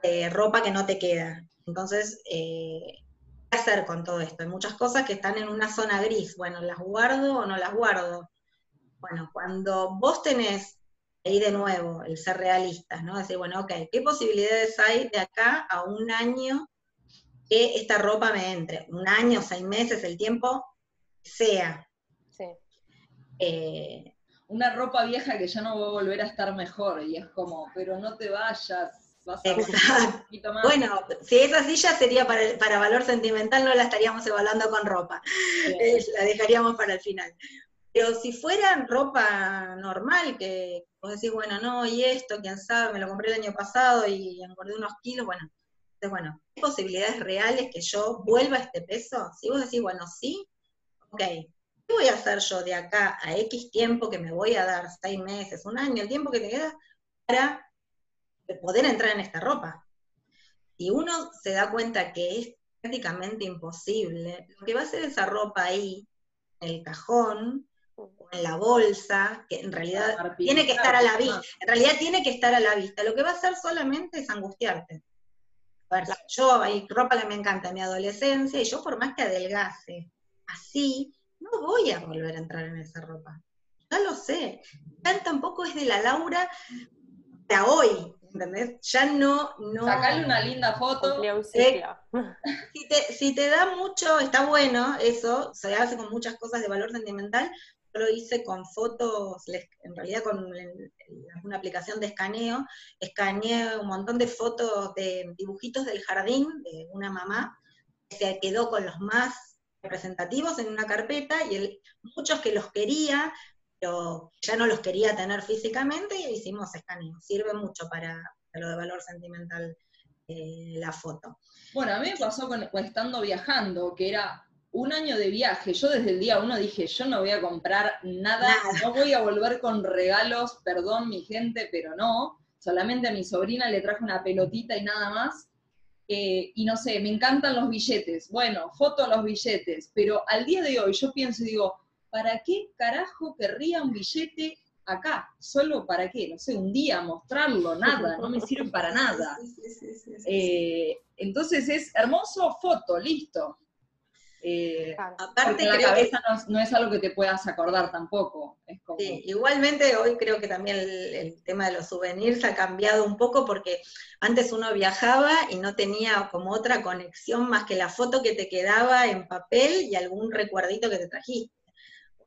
de ropa que no te queda. Entonces, eh, ¿qué hacer con todo esto? Hay muchas cosas que están en una zona gris. Bueno, ¿las guardo o no las guardo? Bueno, cuando vos tenés ahí de nuevo el ser realistas, ¿no? Decir, bueno, ok, ¿qué posibilidades hay de acá a un año que esta ropa me entre. Un año, seis meses, el tiempo sea. Sí. Eh, una ropa vieja que ya no va a volver a estar mejor, y es como, pero no te vayas, vas a un poquito más. Bueno, si es así ya sería para, para valor sentimental, no la estaríamos evaluando con ropa, eh, la dejaríamos para el final. Pero si fuera ropa normal, que vos decís, bueno, no, y esto, quién sabe, me lo compré el año pasado y engordé unos kilos, bueno, entonces, bueno, ¿hay posibilidades reales que yo vuelva a este peso? Si vos decís, bueno, sí, ok, ¿qué voy a hacer yo de acá a X tiempo que me voy a dar, seis meses, un año, el tiempo que te queda, para poder entrar en esta ropa? Si uno se da cuenta que es prácticamente imposible, lo que va a hacer esa ropa ahí, en el cajón, o en la bolsa, que en realidad tiene que estar a la vista, en realidad tiene que estar a la vista, lo que va a hacer solamente es angustiarte yo hay ropa que me encanta en mi adolescencia y yo por más que adelgase así, no voy a volver a entrar en esa ropa. Ya lo sé. Ya tampoco es de la Laura de hoy, ¿entendés? Ya no... no Sacale una linda foto. Eh, si, te, si te da mucho, está bueno eso, se hace con muchas cosas de valor sentimental, lo hice con fotos, en realidad con una aplicación de escaneo, escaneé un montón de fotos de dibujitos del jardín de una mamá, que se quedó con los más representativos en una carpeta y muchos que los quería, pero ya no los quería tener físicamente y hicimos escaneo. Sirve mucho para, lo de valor sentimental eh, la foto. Bueno, a mí me pasó con, estando viajando, que era un año de viaje, yo desde el día uno dije, yo no voy a comprar nada, no voy a volver con regalos, perdón mi gente, pero no, solamente a mi sobrina le traje una pelotita y nada más, eh, y no sé, me encantan los billetes, bueno, foto a los billetes, pero al día de hoy yo pienso y digo, ¿para qué carajo querría un billete acá? ¿Solo para qué? No sé, un día mostrarlo, nada, no me sirve para nada. Eh, entonces es hermoso, foto, listo eh, Aparte, la cabeza no, es algo que te puedas acordar tampoco. igualmente hoy creo que también el, tema de los souvenirs ha cambiado un poco porque antes uno viajaba y no tenía como otra conexión más que la foto que te quedaba en papel y algún recuerdito que te trajiste.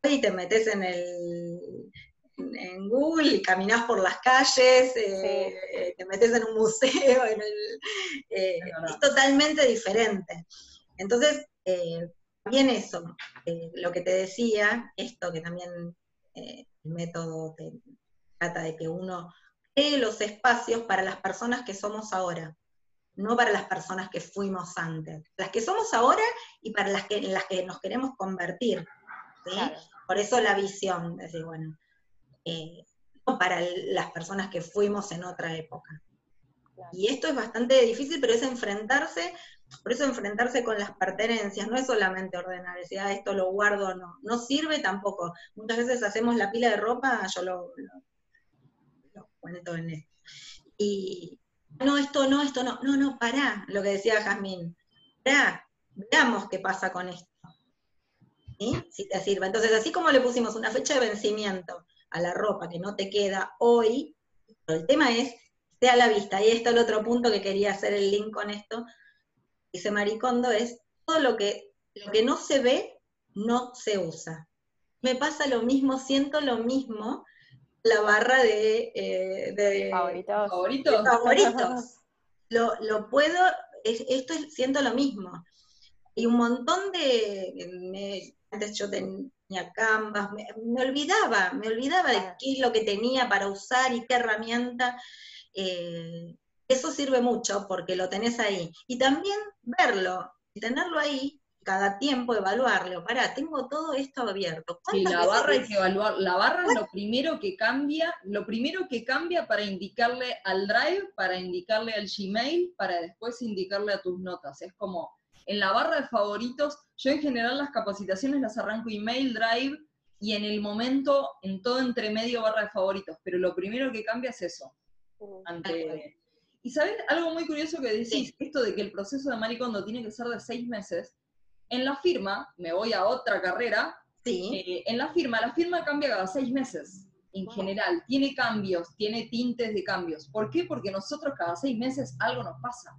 Hoy te metes en el, en, Google y caminás por las calles, eh, te metes en un museo, eh, es totalmente diferente. Entonces, también eso, lo que te decía, esto que también el método trata de que uno cree los espacios para las personas que somos ahora no para las personas que fuimos antes, las que somos ahora y para las que, en las que nos queremos convertir. Por eso la visión, es decir, bueno, eh, no para las personas que fuimos en otra época. Y esto es bastante difícil, pero es enfrentarse, por eso enfrentarse con las pertenencias, no es solamente ordenar, decir, ah, esto lo guardo, no, no sirve tampoco. Muchas veces hacemos la pila de ropa, yo lo, lo, cuento en esto. Y, no, esto no, esto no, no, no, pará, lo que decía Jazmín, pará, veamos qué pasa con esto. Si te sirve. Entonces, así como le pusimos una fecha de vencimiento a la ropa que no te queda hoy, el tema es, esté a la vista, y está el otro punto que quería hacer el link con esto, dice Maricondo, es todo lo que, lo que no se ve, no se usa. Me pasa lo mismo, siento lo mismo la barra de, eh, favoritos. favoritos. lo, puedo, esto es, siento lo mismo. Y un montón de, antes yo tenía Canvas, me, olvidaba, me olvidaba de qué es lo que tenía para usar y qué herramienta. Eh, eso sirve mucho porque lo tenés ahí. Y también verlo, y tenerlo ahí, cada tiempo evaluarlo. Pará, tengo todo esto abierto. Sí, la barra hay que evaluar. La barra es lo primero que cambia, lo primero que cambia para indicarle al Drive, para indicarle al Gmail, para después indicarle a tus notas. Es como, en la barra de favoritos, yo en general las capacitaciones las arranco email, Drive, y en el momento, en todo entre medio barra de favoritos. Pero lo primero que cambia es eso. Y sabes algo muy curioso que decís, esto de que el proceso de Maricondo tiene que ser de seis meses, en la firma, me voy a otra carrera, eh, en la firma, la firma cambia cada seis meses, en general, tiene cambios, tiene tintes de cambios. ¿Por qué? Porque nosotros cada seis meses algo nos pasa,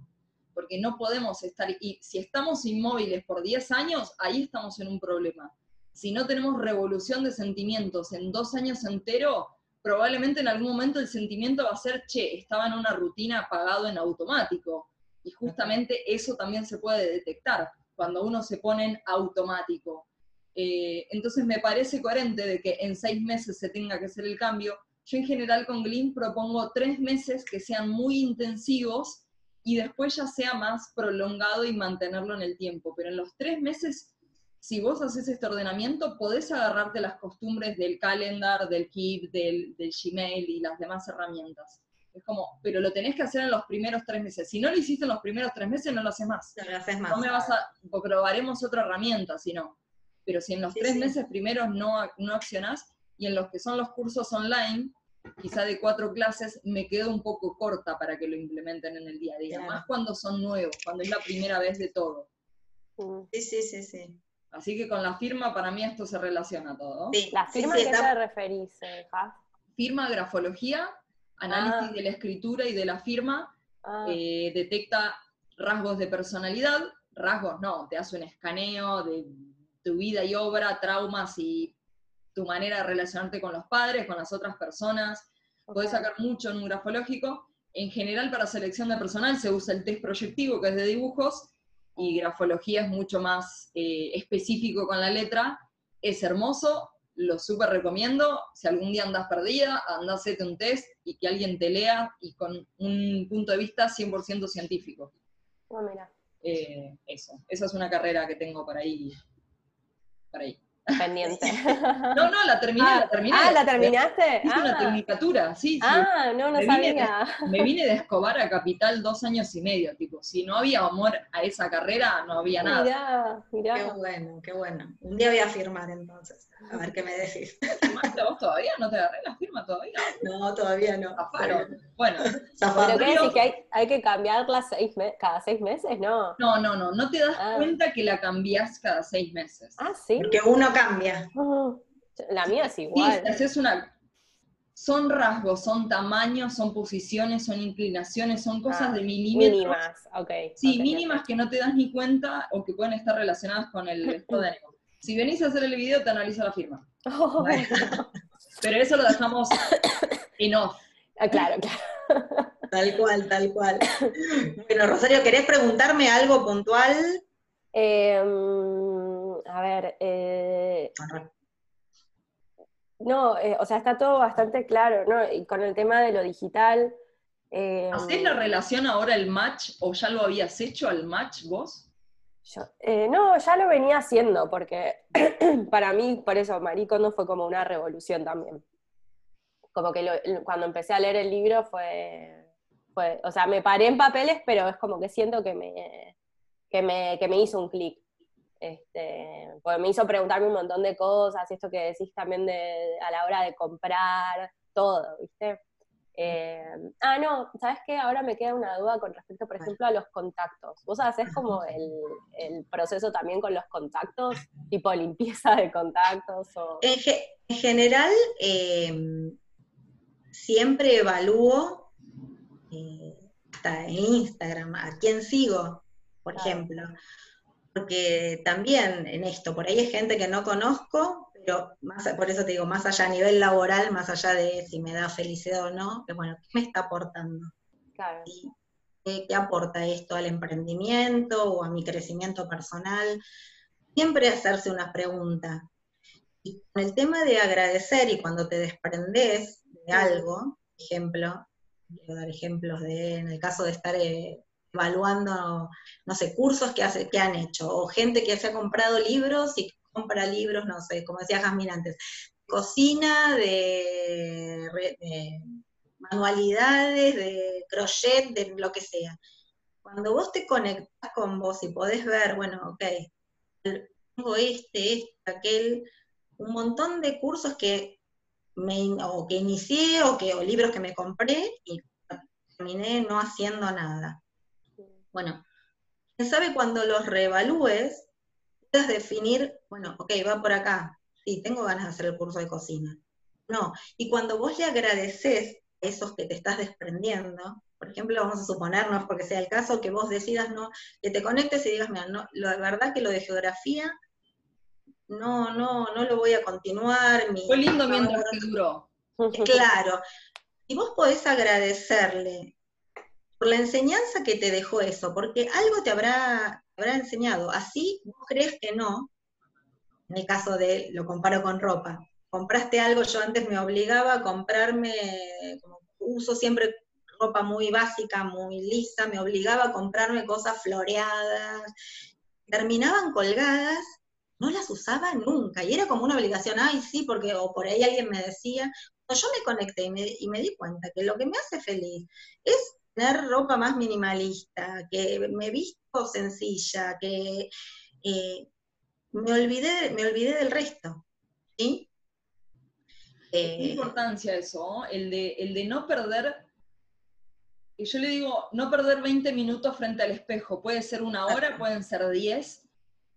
porque no podemos estar, y si estamos inmóviles por 10 años, ahí estamos en un problema. Si no tenemos revolución de sentimientos en dos años entero, probablemente en algún momento el sentimiento va a ser, che, estaba en una rutina apagado en automático. Y justamente eso también se puede detectar cuando uno se pone en automático. Eh, entonces me parece coherente de que en seis meses se tenga que hacer el cambio. Yo en general con Glean propongo tres meses que sean muy intensivos y después ya sea más prolongado y mantenerlo en el tiempo. Pero en los tres meses, si vos haces este ordenamiento, podés agarrarte las costumbres del calendar, del Keep, del, del Gmail y las demás herramientas. Es como, pero lo tenés que hacer en los primeros tres meses. Si no lo hiciste en los primeros tres meses, no lo haces más. No lo haces más. No me vas a, probaremos otra herramienta, si no. Pero si en los tres meses primeros no, no accionás, y en los que son los cursos online, quizá de cuatro clases, me quedo un poco corta para que lo implementen en el día a día. Más cuando son nuevos, cuando es la primera vez de todo. Sí, sí, sí, sí. Así que con la firma, para mí esto se relaciona todo. Sí. ¿La firma sí, qué te referís, eh, Firma, grafología, análisis ah. de la escritura y de la firma, ah. eh, detecta rasgos de personalidad, rasgos no, te hace un escaneo de tu vida y obra, traumas y tu manera de relacionarte con los padres, con las otras personas. Puedes sacar mucho en un grafológico. En general, para selección de personal se usa el test proyectivo, que es de dibujos, y grafología es mucho más eh, específico con la letra. Es hermoso, lo súper recomiendo. Si algún día andas perdida, anda a hacerte un test y que alguien te lea y con un punto de vista 100% científico. Oh, mira. Eh, eso, esa es una carrera que tengo para ahí. Para ahí. Pendiente. No, no, la terminé, ah, la terminé. Ah, ¿la terminaste? Hice una ah. tecnicatura, sí, sí. Ah, no, no sabía. me vine de Escobar a Capital dos años y medio, tipo, si no había amor a esa carrera, no había nada. Mirá, mirá. Qué bueno, qué bueno. Un día voy a firmar entonces, a ver qué me decís. ¿Vos todavía? ¿No te agarré la firma todavía? No, todavía no. Bueno. ¿Pero qué decir que hay, hay que cambiarla seis cada seis meses? No. No, no, no, no te das ah. cuenta que la cambias cada seis meses. Ah, sí. Porque uno cambia. la mía es igual. Sí, una... Son rasgos, son tamaños, son posiciones, son inclinaciones, son cosas ah, de milímetros. Mínimas, ok. Sí, mínimas que no te das ni cuenta o que pueden estar relacionadas con el estado de ánimo. Si venís a hacer el video, te analiza la firma. Pero eso lo dejamos en off. Ah, claro, claro. Tal cual, tal cual. Bueno, Rosario, ¿querés preguntarme algo puntual? Em, a ver, eh, no, eh, o sea, está todo bastante claro, ¿no? Y con el tema de lo digital. Eh, ¿Hacés la relación ahora el match o ya lo habías hecho al match vos? Eh, no, ya lo venía haciendo, porque para mí, por eso, Maricondo fue como una revolución también. Como que cuando empecé a leer el libro fue, fue, o sea, me paré en papeles, pero es como que siento que me, que me, que me hizo un clic. Este, pues me hizo preguntarme un montón de cosas, esto que decís también de, a la hora de comprar, todo, ¿viste? Eh, ah, no, ¿sabes qué? Ahora me queda una duda con respecto, por ejemplo, a los contactos. ¿Vos hacés como el, proceso también con los contactos? Tipo limpieza de contactos o... En, general, em, siempre evalúo eh, hasta en Instagram a quién sigo, por ejemplo porque también en esto, por ahí hay gente que no conozco, pero más, por eso te digo, más allá a nivel laboral, más allá de si me da felicidad o no, que bueno, ¿qué me está aportando? Claro. ¿Qué, aporta esto al emprendimiento o a mi crecimiento personal? Siempre hacerse una pregunta. Y con el tema de agradecer y cuando te desprendes de algo, ejemplo, quiero dar ejemplos de, en el caso de estar eh, evaluando, no sé, cursos que, hace, que han hecho, o gente que se ha comprado libros y compra libros, no sé, como decía Jasmine antes, cocina, de, manualidades, de crochet, de lo que sea. Cuando vos te conectas con vos y podés ver, bueno, ok, tengo este, este, aquel, un montón de cursos que me, o que inicié o, que, o libros que me compré y terminé no haciendo nada. Bueno, quién sabe cuando los reevalúes, puedas definir, bueno, ok, va por acá, sí, tengo ganas de hacer el curso de cocina. No, y cuando vos le agradeces a esos que te estás desprendiendo, por ejemplo, vamos a suponernos, porque sea el caso, que vos decidas, no, que te conectes y digas, mira, no, la verdad que lo de geografía no, no, no lo voy a continuar. Fue lindo mientras que duró. Claro. Y vos podés agradecerle por la enseñanza que te dejó eso, porque algo te habrá, habrá enseñado. Así vos crees que no, en el caso de, lo comparo con ropa, compraste algo, yo antes me obligaba a comprarme, como uso siempre ropa muy básica, muy lisa, me obligaba a comprarme cosas floreadas, terminaban colgadas, no las usaba nunca, y era como una obligación, ay sí, porque, o por ahí alguien me decía, yo me conecté y me, y me di cuenta que lo que me hace feliz es tener ropa más minimalista, que me visto sencilla, que eh, me, olvidé, me olvidé del resto. ¿sí? ¿Qué eh, importancia eso? El de, el de no perder, y yo le digo, no perder 20 minutos frente al espejo, puede ser una hora, pueden ser 10,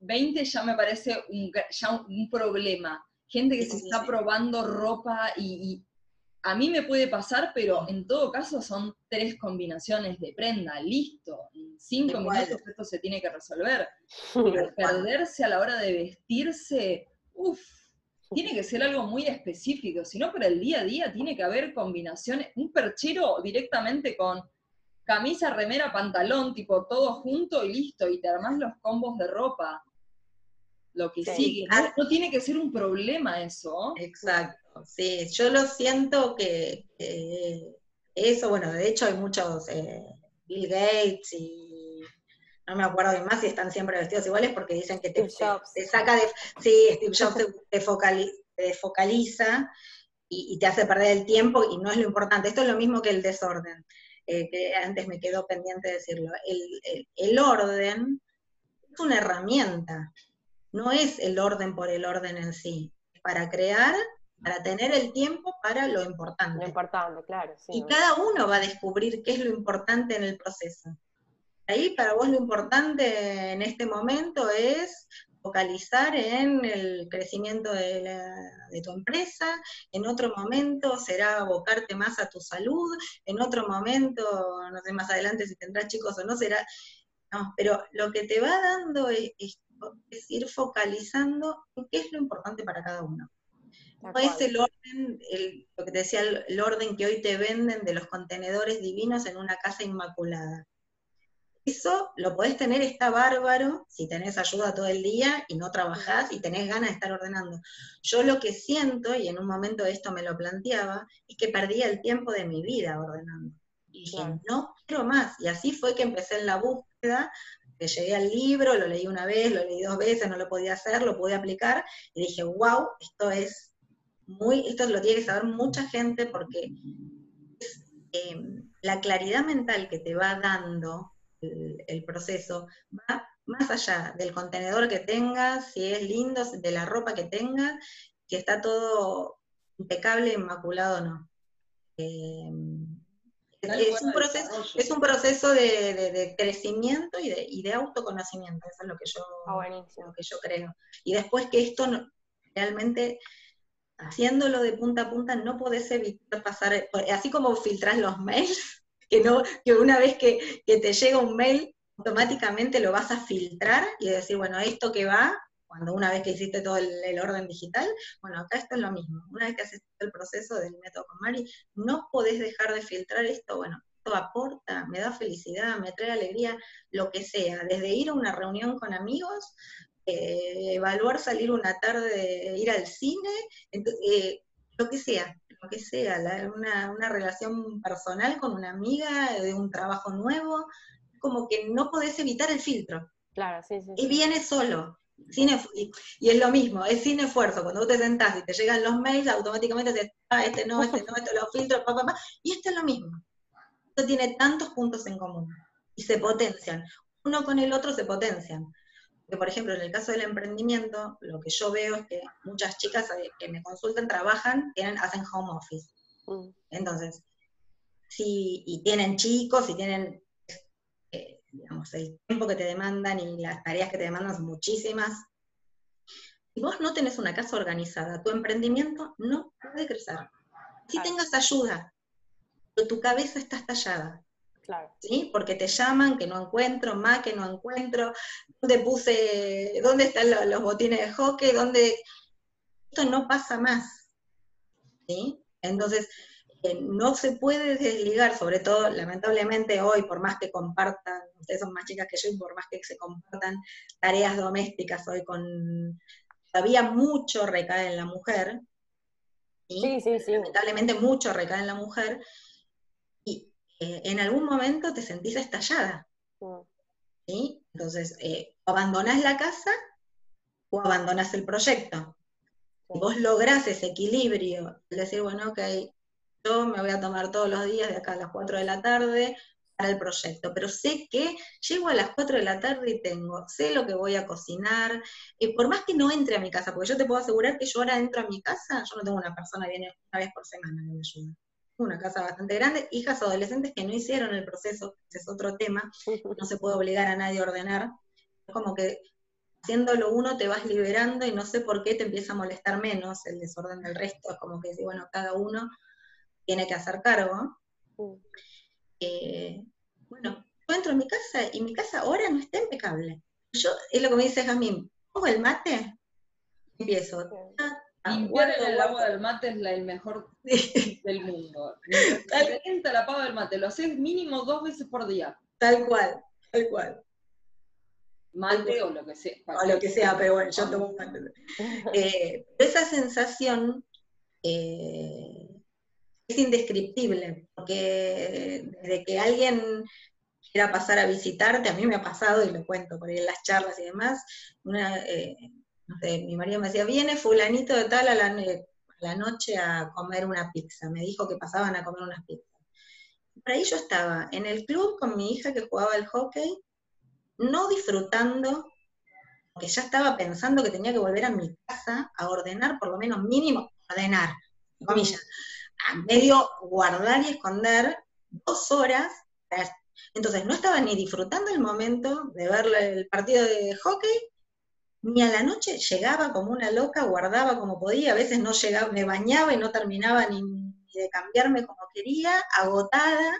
20 ya me parece un, ya un, problema. Gente que se está probando ropa y, a mí me puede pasar, pero en todo caso son tres combinaciones de prenda, listo. En cinco minutos esto se tiene que resolver. Pero perderse a la hora de vestirse, uff, tiene que ser algo muy específico. Si no, para el día a día tiene que haber combinaciones. Un perchero directamente con camisa, remera, pantalón, tipo todo junto y listo. Y te armás los combos de ropa. Lo que sigue. No tiene que ser un problema eso. Exacto sí, yo lo siento que, eso, bueno, de hecho hay muchos eh, Bill Gates y no me acuerdo de más si están siempre vestidos iguales porque dicen que te, saca de, sí, Steve Jobs te, focaliza, y, te hace perder el tiempo y no es lo importante. Esto es lo mismo que el desorden, eh, que antes me quedó pendiente decirlo. el orden es una herramienta, no es el orden por el orden en sí. Para crear para tener el tiempo para lo importante. Lo importante, claro. y cada uno va a descubrir qué es lo importante en el proceso. Ahí para vos lo importante en este momento es focalizar en el crecimiento de, tu empresa, en otro momento será abocarte más a tu salud, en otro momento, no sé más adelante si tendrás chicos o no, será... No, pero lo que te va dando es ir focalizando en qué es lo importante para cada uno. No es el orden, lo que te decía, el, orden que hoy te venden de los contenedores divinos en una casa inmaculada. Eso lo podés tener, está bárbaro, si tenés ayuda todo el día y no trabajás y tenés ganas de estar ordenando. Yo lo que siento, y en un momento esto me lo planteaba, es que perdía el tiempo de mi vida ordenando. Y dije, no quiero más. Y así fue que empecé en la búsqueda, que llegué al libro, lo leí una vez, lo leí dos veces, no lo podía hacer, lo pude aplicar, y dije, wow, esto es muy, esto lo tiene que saber mucha gente porque em, la claridad mental que te va dando el, proceso va más allá del contenedor que tengas, si es lindo, de la ropa que tengas, que está todo impecable, inmaculado o no. Eh, es, un proceso, es un proceso de, crecimiento y de, autoconocimiento, eso es lo que yo, lo que yo creo. Y después que esto realmente haciéndolo de punta a punta no podés evitar pasar, así como filtras los mails, que, no, que una vez que, te llega un mail, automáticamente lo vas a filtrar y decir, bueno, esto que va, cuando una vez que hiciste todo el, orden digital, bueno, acá esto es lo mismo. Una vez que haces el proceso del método con Mari, no podés dejar de filtrar esto, bueno, esto aporta, me da felicidad, me trae alegría, lo que sea, desde ir a una reunión con amigos, eh, evaluar salir una tarde, ir al cine, eh, lo que sea, lo que sea, una, una, relación personal con una amiga, de un trabajo nuevo, como que no podés evitar el filtro. Claro, sí, sí. Y viene solo. Sin y, es lo mismo, es sin esfuerzo. Cuando vos te sentás y te llegan los mails, automáticamente te ah, este no, este no, este lo filtro, pa, pa, pa. Y esto es lo mismo. Esto tiene tantos puntos en común y se potencian. Uno con el otro se potencian. Porque, por ejemplo, en el caso del emprendimiento, lo que yo veo es que muchas chicas eh, que me consultan trabajan, tienen, hacen home office. Mm. Entonces, si, y tienen chicos, y tienen, digamos, el tiempo que te demandan y las tareas que te demandan son muchísimas. Si vos no tenés una casa organizada, tu emprendimiento no puede crecer. Si tengas ayuda, pero tu cabeza está estallada, ¿Sí? Porque te llaman, que no encuentro, más que no encuentro, dónde puse, dónde están los, botines de hockey, dónde... Esto no pasa más. ¿Sí? Entonces, eh, no se puede desligar, sobre todo, lamentablemente hoy, por más que compartan, ustedes son más chicas que yo, y por más que se compartan tareas domésticas hoy con... Todavía mucho recae en la mujer. Sí, sí, sí. Lamentablemente mucho recae en la mujer eh, en algún momento te sentís estallada. Mm. ¿sí? Entonces, eh, o abandonás la casa o abandonás el proyecto. Si vos lográs ese equilibrio, decir, bueno, ok, yo me voy a tomar todos los días de acá a las 4 de la tarde para el proyecto, pero sé que llego a las 4 de la tarde y tengo, sé lo que voy a cocinar, y por más que no entre a mi casa, porque yo te puedo asegurar que yo ahora entro a mi casa, yo no tengo una persona que viene una vez por semana que me ayuda. Una casa bastante grande, hijas adolescentes que no hicieron el proceso, ese es otro tema, no se puede obligar a nadie a ordenar, es como que haciéndolo uno te vas liberando y no sé por qué te empieza a molestar menos el desorden del resto, es como que bueno, cada uno tiene que hacer cargo. Eh, bueno, yo entro en mi casa y mi casa ahora no está impecable. Yo, es lo que me dice Jamín, pongo el mate, empiezo, Limpiar el agua del mate es la, el mejor del mundo. Calienta la pava del mate, lo haces mínimo dos veces por día. Tal cual, tal cual. Mate o lo que sea. O lo que sea, pero bueno, yo tomo un mate. Eh, esa sensación eh, es indescriptible, porque desde que alguien quiera pasar a visitarte, a mí me ha pasado, y lo cuento por ahí en las charlas y demás, una, eh, mi marido me decía, viene fulanito de tal a la, noche a comer una pizza. Me dijo que pasaban a comer unas pizzas. Por ahí yo estaba en el club con mi hija que jugaba al hockey, no disfrutando, porque ya estaba pensando que tenía que volver a mi casa a ordenar, por lo menos mínimo, ordenar, comillas, a medio guardar y esconder dos horas. Entonces no estaba ni disfrutando el momento de ver el partido de hockey, ni a la noche llegaba como una loca, guardaba como podía, a veces no llegaba, me bañaba y no terminaba ni, de cambiarme como quería, agotada.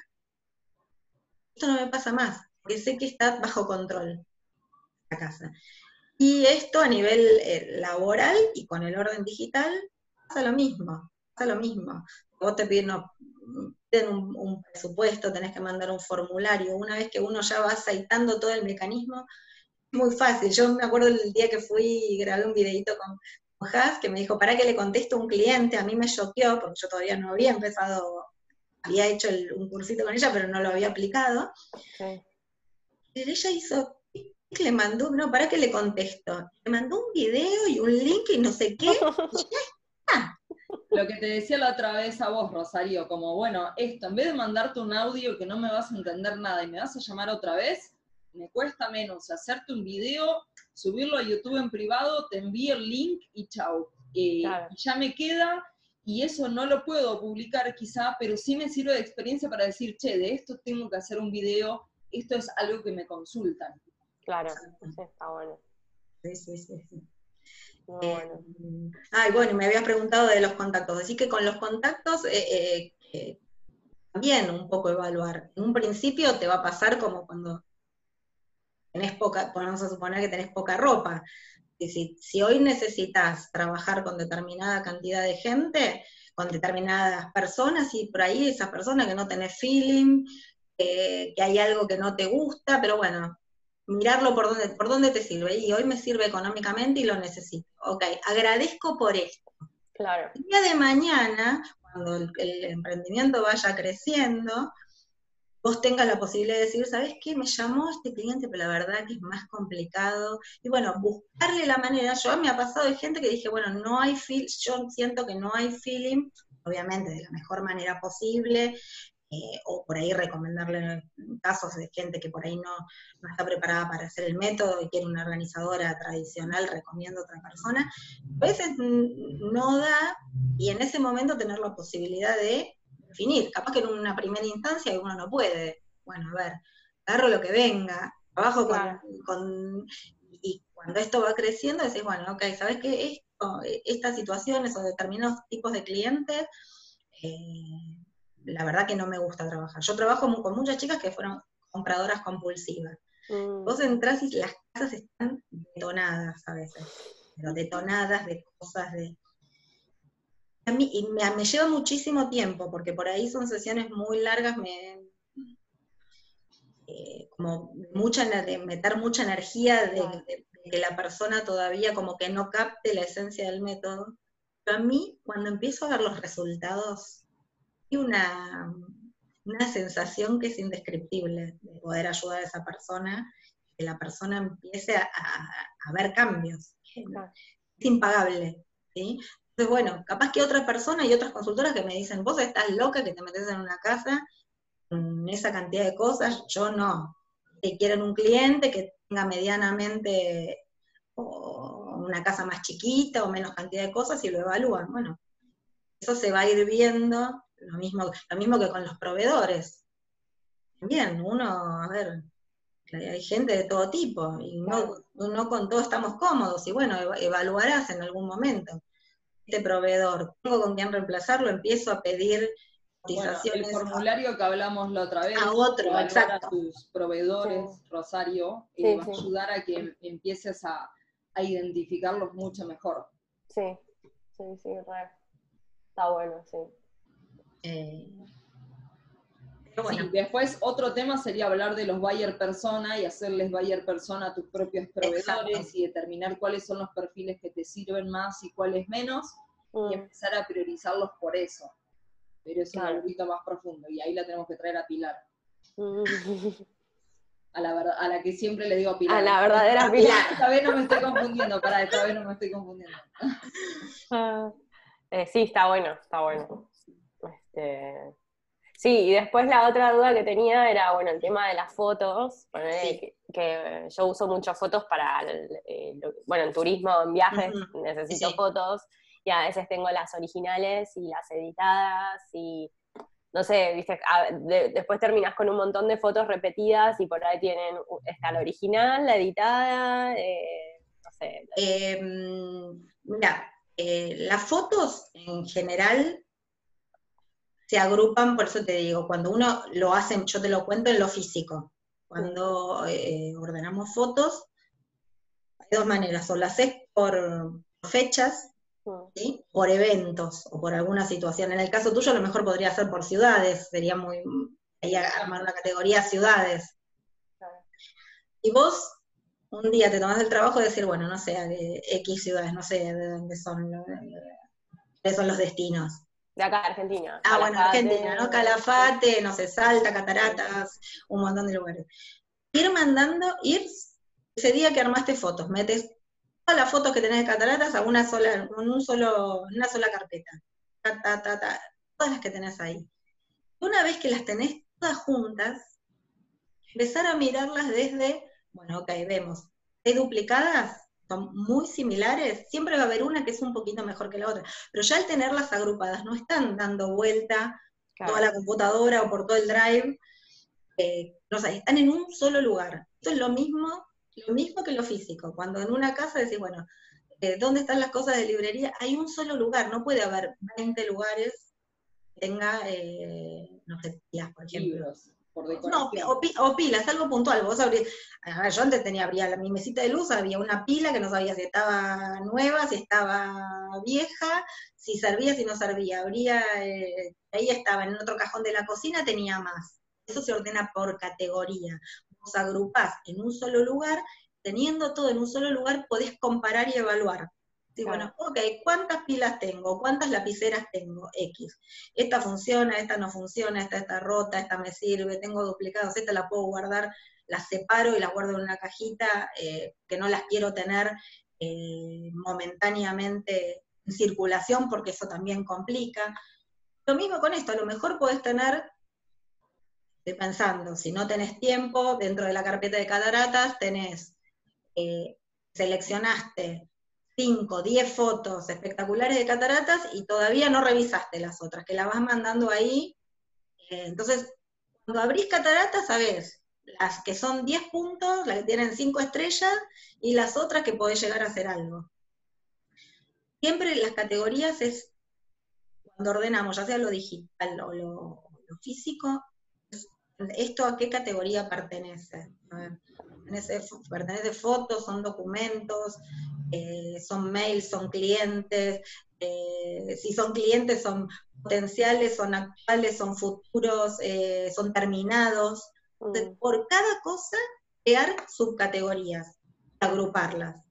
Esto no me pasa más, porque sé que está bajo control la casa. Y esto a nivel eh, laboral y con el orden digital, pasa lo mismo, pasa lo mismo. Vos te piden, un, presupuesto, tenés que mandar un formulario. Una vez que uno ya va aceitando todo el mecanismo, es muy fácil. Yo me acuerdo el día que fui y grabé un videito con, Has, que me dijo, ¿para que le contesto a un cliente? A mí me choqueó, porque yo todavía no había empezado, había hecho un cursito con ella, pero no lo había aplicado. Y ella hizo, le mandó, no, ¿para que le contesto? Le mandó un video y un link y no sé qué. Lo que te decía la otra vez a vos, Rosario, como, bueno, esto, en vez de mandarte un audio que no me vas a entender nada y me vas a llamar otra vez, me cuesta menos hacerte un video, subirlo a YouTube en privado, te envío el link y chau. Eh, ya me queda y eso no lo puedo publicar quizá, pero sí me sirve de experiencia para decir, che, de esto tengo que hacer un video, esto es algo que me consultan. Claro, está bueno. Sí, sí, sí. Bueno. ay, bueno, me habías preguntado de los contactos. Así que con los contactos, eh, eh, también un poco evaluar. En un principio te va a pasar como cuando tenés poca, vamos suponer que tenés poca ropa. Si, si hoy necesitas trabajar con determinada cantidad de gente, con determinadas personas, y por ahí esas personas que no tenés feeling, que hay algo que no te gusta, pero bueno, mirarlo por dónde, por dónde te sirve. Y hoy me sirve económicamente y lo necesito. Ok, agradezco por esto. Claro. El día de mañana, cuando el emprendimiento vaya creciendo, vos tengas la posibilidad de decir, ¿sabes qué? Me llamó este cliente, pero la verdad que es más complicado. Y bueno, buscarle la manera. Yo me ha pasado de gente que dije, bueno, no hay feel, yo siento que no hay feeling, obviamente de la mejor manera posible, eh, o por ahí recomendarle casos de gente que por ahí no, no, está preparada para hacer el método y quiere una organizadora tradicional, recomiendo a otra persona. A veces no da, y en ese momento tener la posibilidad de definir. Capaz que en una primera instancia uno no puede, bueno, a ver, agarro lo que venga, trabajo con, y cuando esto va creciendo decís, bueno, ok, ¿sabes qué? Esto, estas situaciones o determinados tipos de clientes, eh, la verdad que no me gusta trabajar. Yo trabajo con muchas chicas que fueron compradoras compulsivas. Mm. Vos entras y las casas están detonadas a veces, pero detonadas de cosas de y me, lleva muchísimo tiempo, porque por ahí son sesiones muy largas, me, eh, como mucha, de meter mucha energía de, que la persona todavía como que no capte la esencia del método. Pero a mí, cuando empiezo a ver los resultados, una, una sensación que es indescriptible de poder ayudar a esa persona, que la persona empiece a, a ver cambios. Es impagable. ¿sí? Entonces, bueno, capaz que otras personas y otras consultoras que me dicen, vos estás loca que te metes en una casa con esa cantidad de cosas, yo no. Que quieren un cliente que tenga medianamente una casa más chiquita o menos cantidad de cosas y lo evalúan. Bueno, eso se va a ir viendo, lo mismo, lo mismo que con los proveedores. Bien, uno, a ver, hay gente de todo tipo y no, no con todo estamos cómodos y bueno, evaluarás en algún momento este proveedor, tengo con quién reemplazarlo, empiezo a pedir cotizaciones. el formulario que hablamos la otra vez, a otro, exacto. a tus proveedores, Rosario, y va a ayudar a que empieces a, identificarlos mucho mejor. Sí, sí, sí, Está bueno, sí. Eh, después otro tema sería hablar de los buyer persona y hacerles buyer persona a tus propios proveedores y determinar cuáles son los perfiles que te sirven más y cuáles menos y mm. empezar a priorizarlos por eso. Pero eso es un poquito más profundo y ahí la tenemos que traer a Pilar. A la, verdad, a la que siempre le digo a Pilar. A la verdadera Pilar. Esta vez no me estoy confundiendo, para esta vez no me estoy confundiendo. Ah, eh, sí, está bueno, está bueno. Este, Sí, y después la otra duda que tenía era, bueno, el tema de las fotos, que, yo uso muchas fotos para, eh, bueno, en turismo, en viajes, necesito fotos, y a veces tengo las originales y las editadas, y no sé, viste, después terminas con un montón de fotos repetidas y por ahí tienen, está la original, la editada, eh, no sé. Em, mira, eh, las fotos en general se agrupan, por eso te digo, cuando uno lo hace, yo te lo cuento en lo físico, cuando eh, ordenamos fotos, hay dos maneras, o las haces por fechas, ¿sí? por eventos o por alguna situación. En el caso tuyo a lo mejor podría ser por ciudades, sería muy, ahí armar una categoría ciudades. Y vos un día te tomás el trabajo de decir, bueno, no sé, de X ciudades, no sé de dónde son, son los destinos. De acá, Argentina. Ah, bueno, Argentina, ¿no? Calafate, no sé, Salta, Cataratas, un montón de lugares. Ir mandando, ir ese día que armaste fotos, metes todas las fotos que tenés de cataratas a una sola, en un solo, una sola carpeta. todas las que tenés ahí. Una vez que las tenés todas juntas, empezar a mirarlas desde, bueno, ok, vemos, hay duplicadas, son muy similares, siempre va a haber una que es un poquito mejor que la otra, pero ya al tenerlas agrupadas, no están dando vuelta toda la computadora o por todo el drive, eh, no sé, están en un solo lugar. Esto es lo mismo, lo mismo que lo físico. Cuando en una casa decís, bueno, eh, ¿dónde están las cosas de librería? Hay un solo lugar, no puede haber 20 lugares que tenga, eh, no sé, por ejemplo. No, o, pilas, algo puntual. Vos yo antes tenía, abría mi mesita de luz, había una pila que no sabía si estaba nueva, si estaba vieja, si servía, si no servía. Abría, eh, ahí estaba, en otro cajón de la cocina tenía más. Eso se ordena por categoría. Vos agrupás en un solo lugar, teniendo todo en un solo lugar, podés comparar y evaluar. Sí, bueno, ok, ¿cuántas pilas tengo? ¿Cuántas lapiceras tengo? X. Esta funciona, esta no funciona, esta está rota, esta me sirve, tengo duplicados, esta la puedo guardar, las separo y las guardo en una cajita, eh, que no las quiero tener eh, momentáneamente en circulación porque eso también complica. Lo mismo con esto, a lo mejor podés tener, estoy pensando, si no tenés tiempo, dentro de la carpeta de cataratas tenés, eh, seleccionaste 5, 10 fotos espectaculares de cataratas y todavía no revisaste las otras, que las vas mandando ahí. Eh, entonces, cuando abrís cataratas, sabés las que son 10 puntos, las que tienen 5 estrellas, y las otras que podés llegar a hacer algo. Siempre las categorías es, cuando ordenamos, ya sea lo digital o lo, físico, esto a qué categoría pertenece. Pertenece, pertenece fotos, son documentos, eh, son mails, son clientes, eh, si son clientes son potenciales, son actuales, son futuros, eh, son terminados. Mm. por cada cosa, crear subcategorías, agruparlas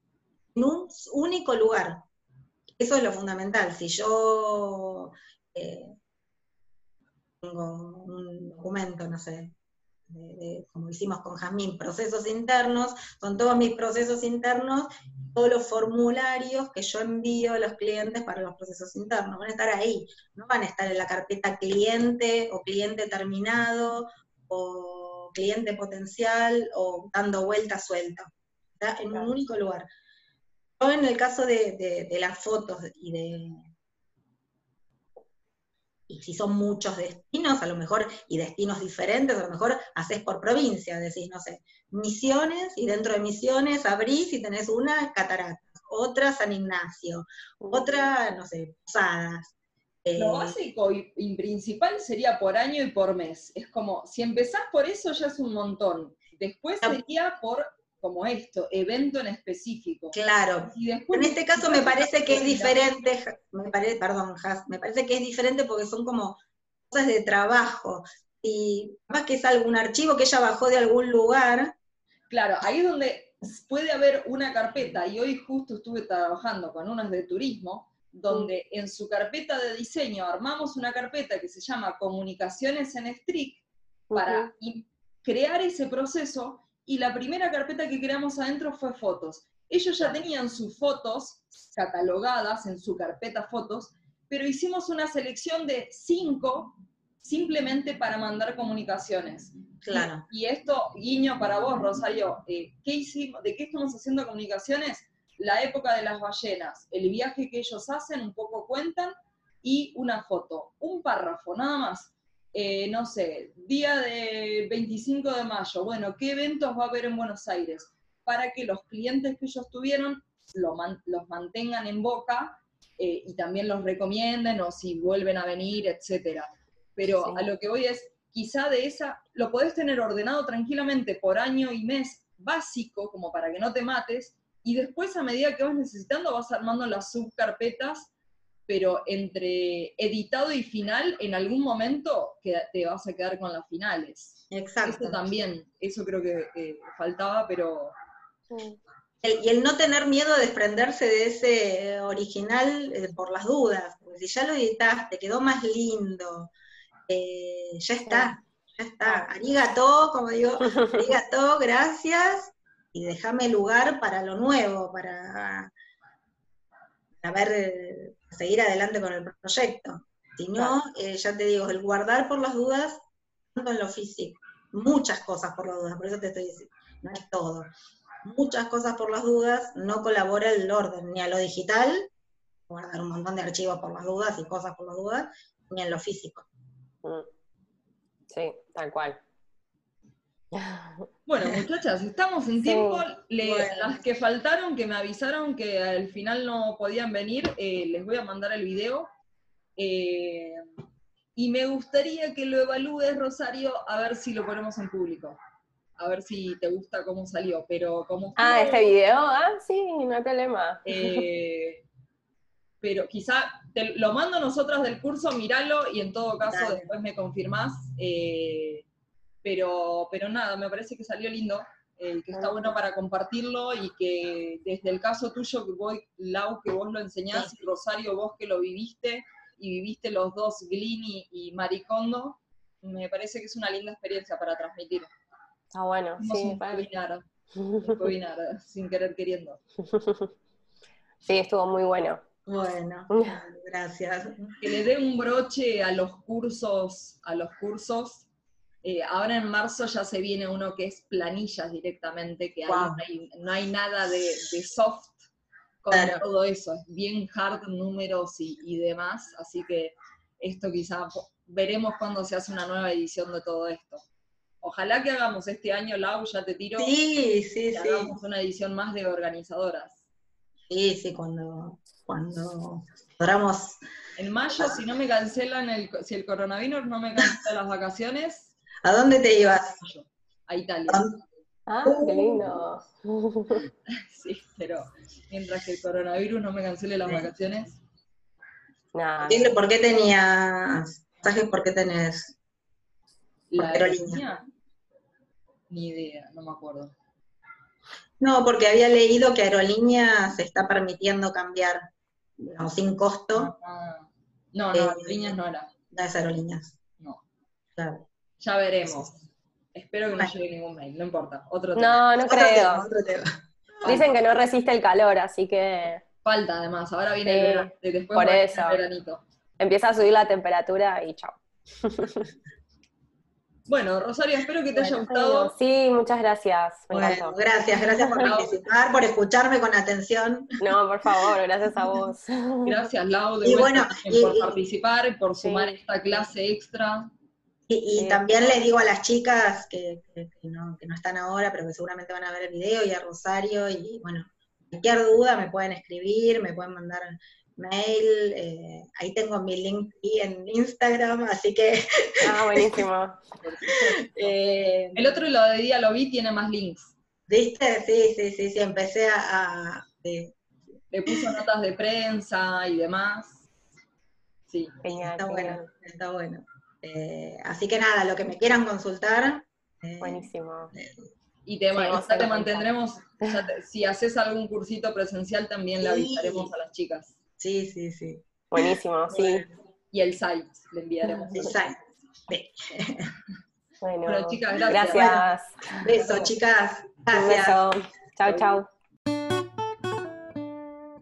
en un único lugar. Eso es lo fundamental. Si yo tengo un documento, no sé, como hicimos con Jamín, procesos internos, son todos mis procesos internos, todos los formularios que yo envío a los clientes para los procesos internos, van a estar ahí, no van a estar en la carpeta cliente o cliente terminado o cliente potencial o dando vuelta suelta, en un único lugar. Yo en el caso de las fotos y de, y si son muchos destinos, a lo mejor, y destinos diferentes, a lo mejor haces por provincia, decís, no sé, Misiones, y dentro de Misiones abrís y tenés una Cataratas, otra San Ignacio, otra, no sé, Posadas. Eh, lo básico y, principal sería por año y por mes. Es como, si empezás por eso ya es un montón. Después sería por como esto, evento en específico. Claro. en este caso me parece que es diferente, me parece, perdón, me parece que es diferente porque son como cosas de trabajo. Y más que es algún archivo que ella bajó de algún lugar. Claro, ahí es donde puede haber una carpeta, y hoy justo estuve trabajando con unas de turismo, donde mm. en su carpeta de diseño armamos una carpeta que se llama Comunicaciones en Strict para crear ese proceso y la primera carpeta que creamos adentro fue fotos. Ellos ya tenían sus fotos catalogadas en su carpeta fotos, pero hicimos una selección de cinco simplemente para mandar comunicaciones. Claro. Y, esto, guiño para vos, Rosario, eh, ¿qué hicimos, ¿de qué estamos haciendo comunicaciones? La época de las ballenas, el viaje que ellos hacen, un poco cuentan, y una foto, un párrafo, nada más. Eh, no sé, día de 25 de mayo, bueno, ¿qué eventos va a haber en Buenos Aires? Para que los clientes que ellos tuvieron los mantengan en boca eh, y también los recomienden o si vuelven a venir, etcétera. Pero a lo que voy es, quizá de esa, lo podés tener ordenado tranquilamente por año y mes básico, como para que no te mates, y después a medida que vas necesitando vas armando las subcarpetas, pero entre editado y final, en algún momento te vas a quedar con las finales. Exacto. Eso también, eso creo que faltaba, pero... y el no tener miedo a desprenderse de ese original eh, por las dudas, porque si ya lo editaste, quedó más lindo, eh, ya está, ya está. Arigato, como digo, arigato, gracias, y déjame lugar para lo nuevo, para, ver, seguir adelante con el proyecto. Si no, eh, ya te digo, el guardar por las dudas, tanto en lo físico, muchas cosas por las dudas, por eso te estoy diciendo, no es todo. Muchas cosas por las dudas, no colabora el orden, ni a lo digital, guardar un montón de archivos por las dudas y cosas por las dudas, ni en lo físico. Mm. Sí, tal cual. Bueno, muchachas, estamos en tiempo. Las que faltaron, que me avisaron que al final no podían venir, eh, les voy a mandar el video. Eh, y me gustaría que lo evalúes, Rosario, a ver si lo ponemos en público. A ver si te gusta cómo salió. Pero como. Ah, este video, ah, sí, no hay problema. Eh, pero quizá te lo mando nosotras del curso, míralo y en todo caso después me confirmás. Pero, pero nada, me parece que salió lindo, eh, que está bueno para compartirlo y que desde el caso tuyo, que voy, Lau, que vos lo enseñás, y Rosario, vos que lo viviste, y viviste los dos, Glini y Maricondo, me parece que es una linda experiencia para transmitir. Está bueno, sí. sin querer queriendo. Sí, estuvo muy bueno. Bueno, gracias. Que le dé un broche a los cursos, a los cursos eh, ahora en marzo ya se viene uno que es planillas directamente, que no, hay, nada de, soft con todo eso, es bien hard números y, demás, así que esto quizá veremos cuando se hace una nueva edición de todo esto. Ojalá que hagamos este año, Lau, ya te tiro. Sí, sí, sí. Hagamos una edición más de organizadoras. Sí, sí, cuando, cuando podamos. En mayo, si no me cancelan, el, si el coronavirus no me cancela las vacaciones, ¿A dónde te ibas? A Italia. Ah, qué lindo. sí, pero mientras que el coronavirus no me cancele las vacaciones. Nah. ¿Por qué tenías ¿Sabes ¿Por qué tenés la aerolínea? Ni idea, no me acuerdo. No, porque había leído que aerolínea se está permitiendo cambiar, no, sin costo. Ah, no, no, eh, aerolíneas no era. No es aerolíneas. No. Claro. Ya veremos. Espero que no llegue ningún mail, no importa. Otro tema. No, no creo. Dicen que no resiste el calor, así que. Falta además, ahora viene el verano, después por eso. el veranito. Empieza a subir la temperatura y chao. Bueno, Rosario, espero que te haya gustado. Sí, muchas gracias. bueno, gracias, gracias por participar, por escucharme con atención. No, por favor, gracias a vos. Gracias, Lau, de y bueno, por participar, por sumar esta clase extra. Y, también le digo a las chicas que, no, están ahora, pero que seguramente van a ver el video, y a Rosario, y bueno, cualquier duda me pueden escribir, me pueden mandar mail, eh, ahí tengo mi link en Instagram, así que... Ah, buenísimo. Eh, el otro lo de día lo vi, tiene más links. ¿Viste? Sí, sí, sí, sí, empecé a... Le puso notas de prensa y demás. Sí. está bueno, está bueno. Eh, así que nada, lo que me quieran consultar. Eh, Buenísimo. Eh, y te, te mantendremos, si haces algún cursito presencial también le avisaremos a las chicas. Sí, sí, sí. Buenísimo, sí. Y el site le enviaremos. El site. Bueno, chicas, gracias. Gracias. beso, chicas. Gracias. Un beso. Chao, chao.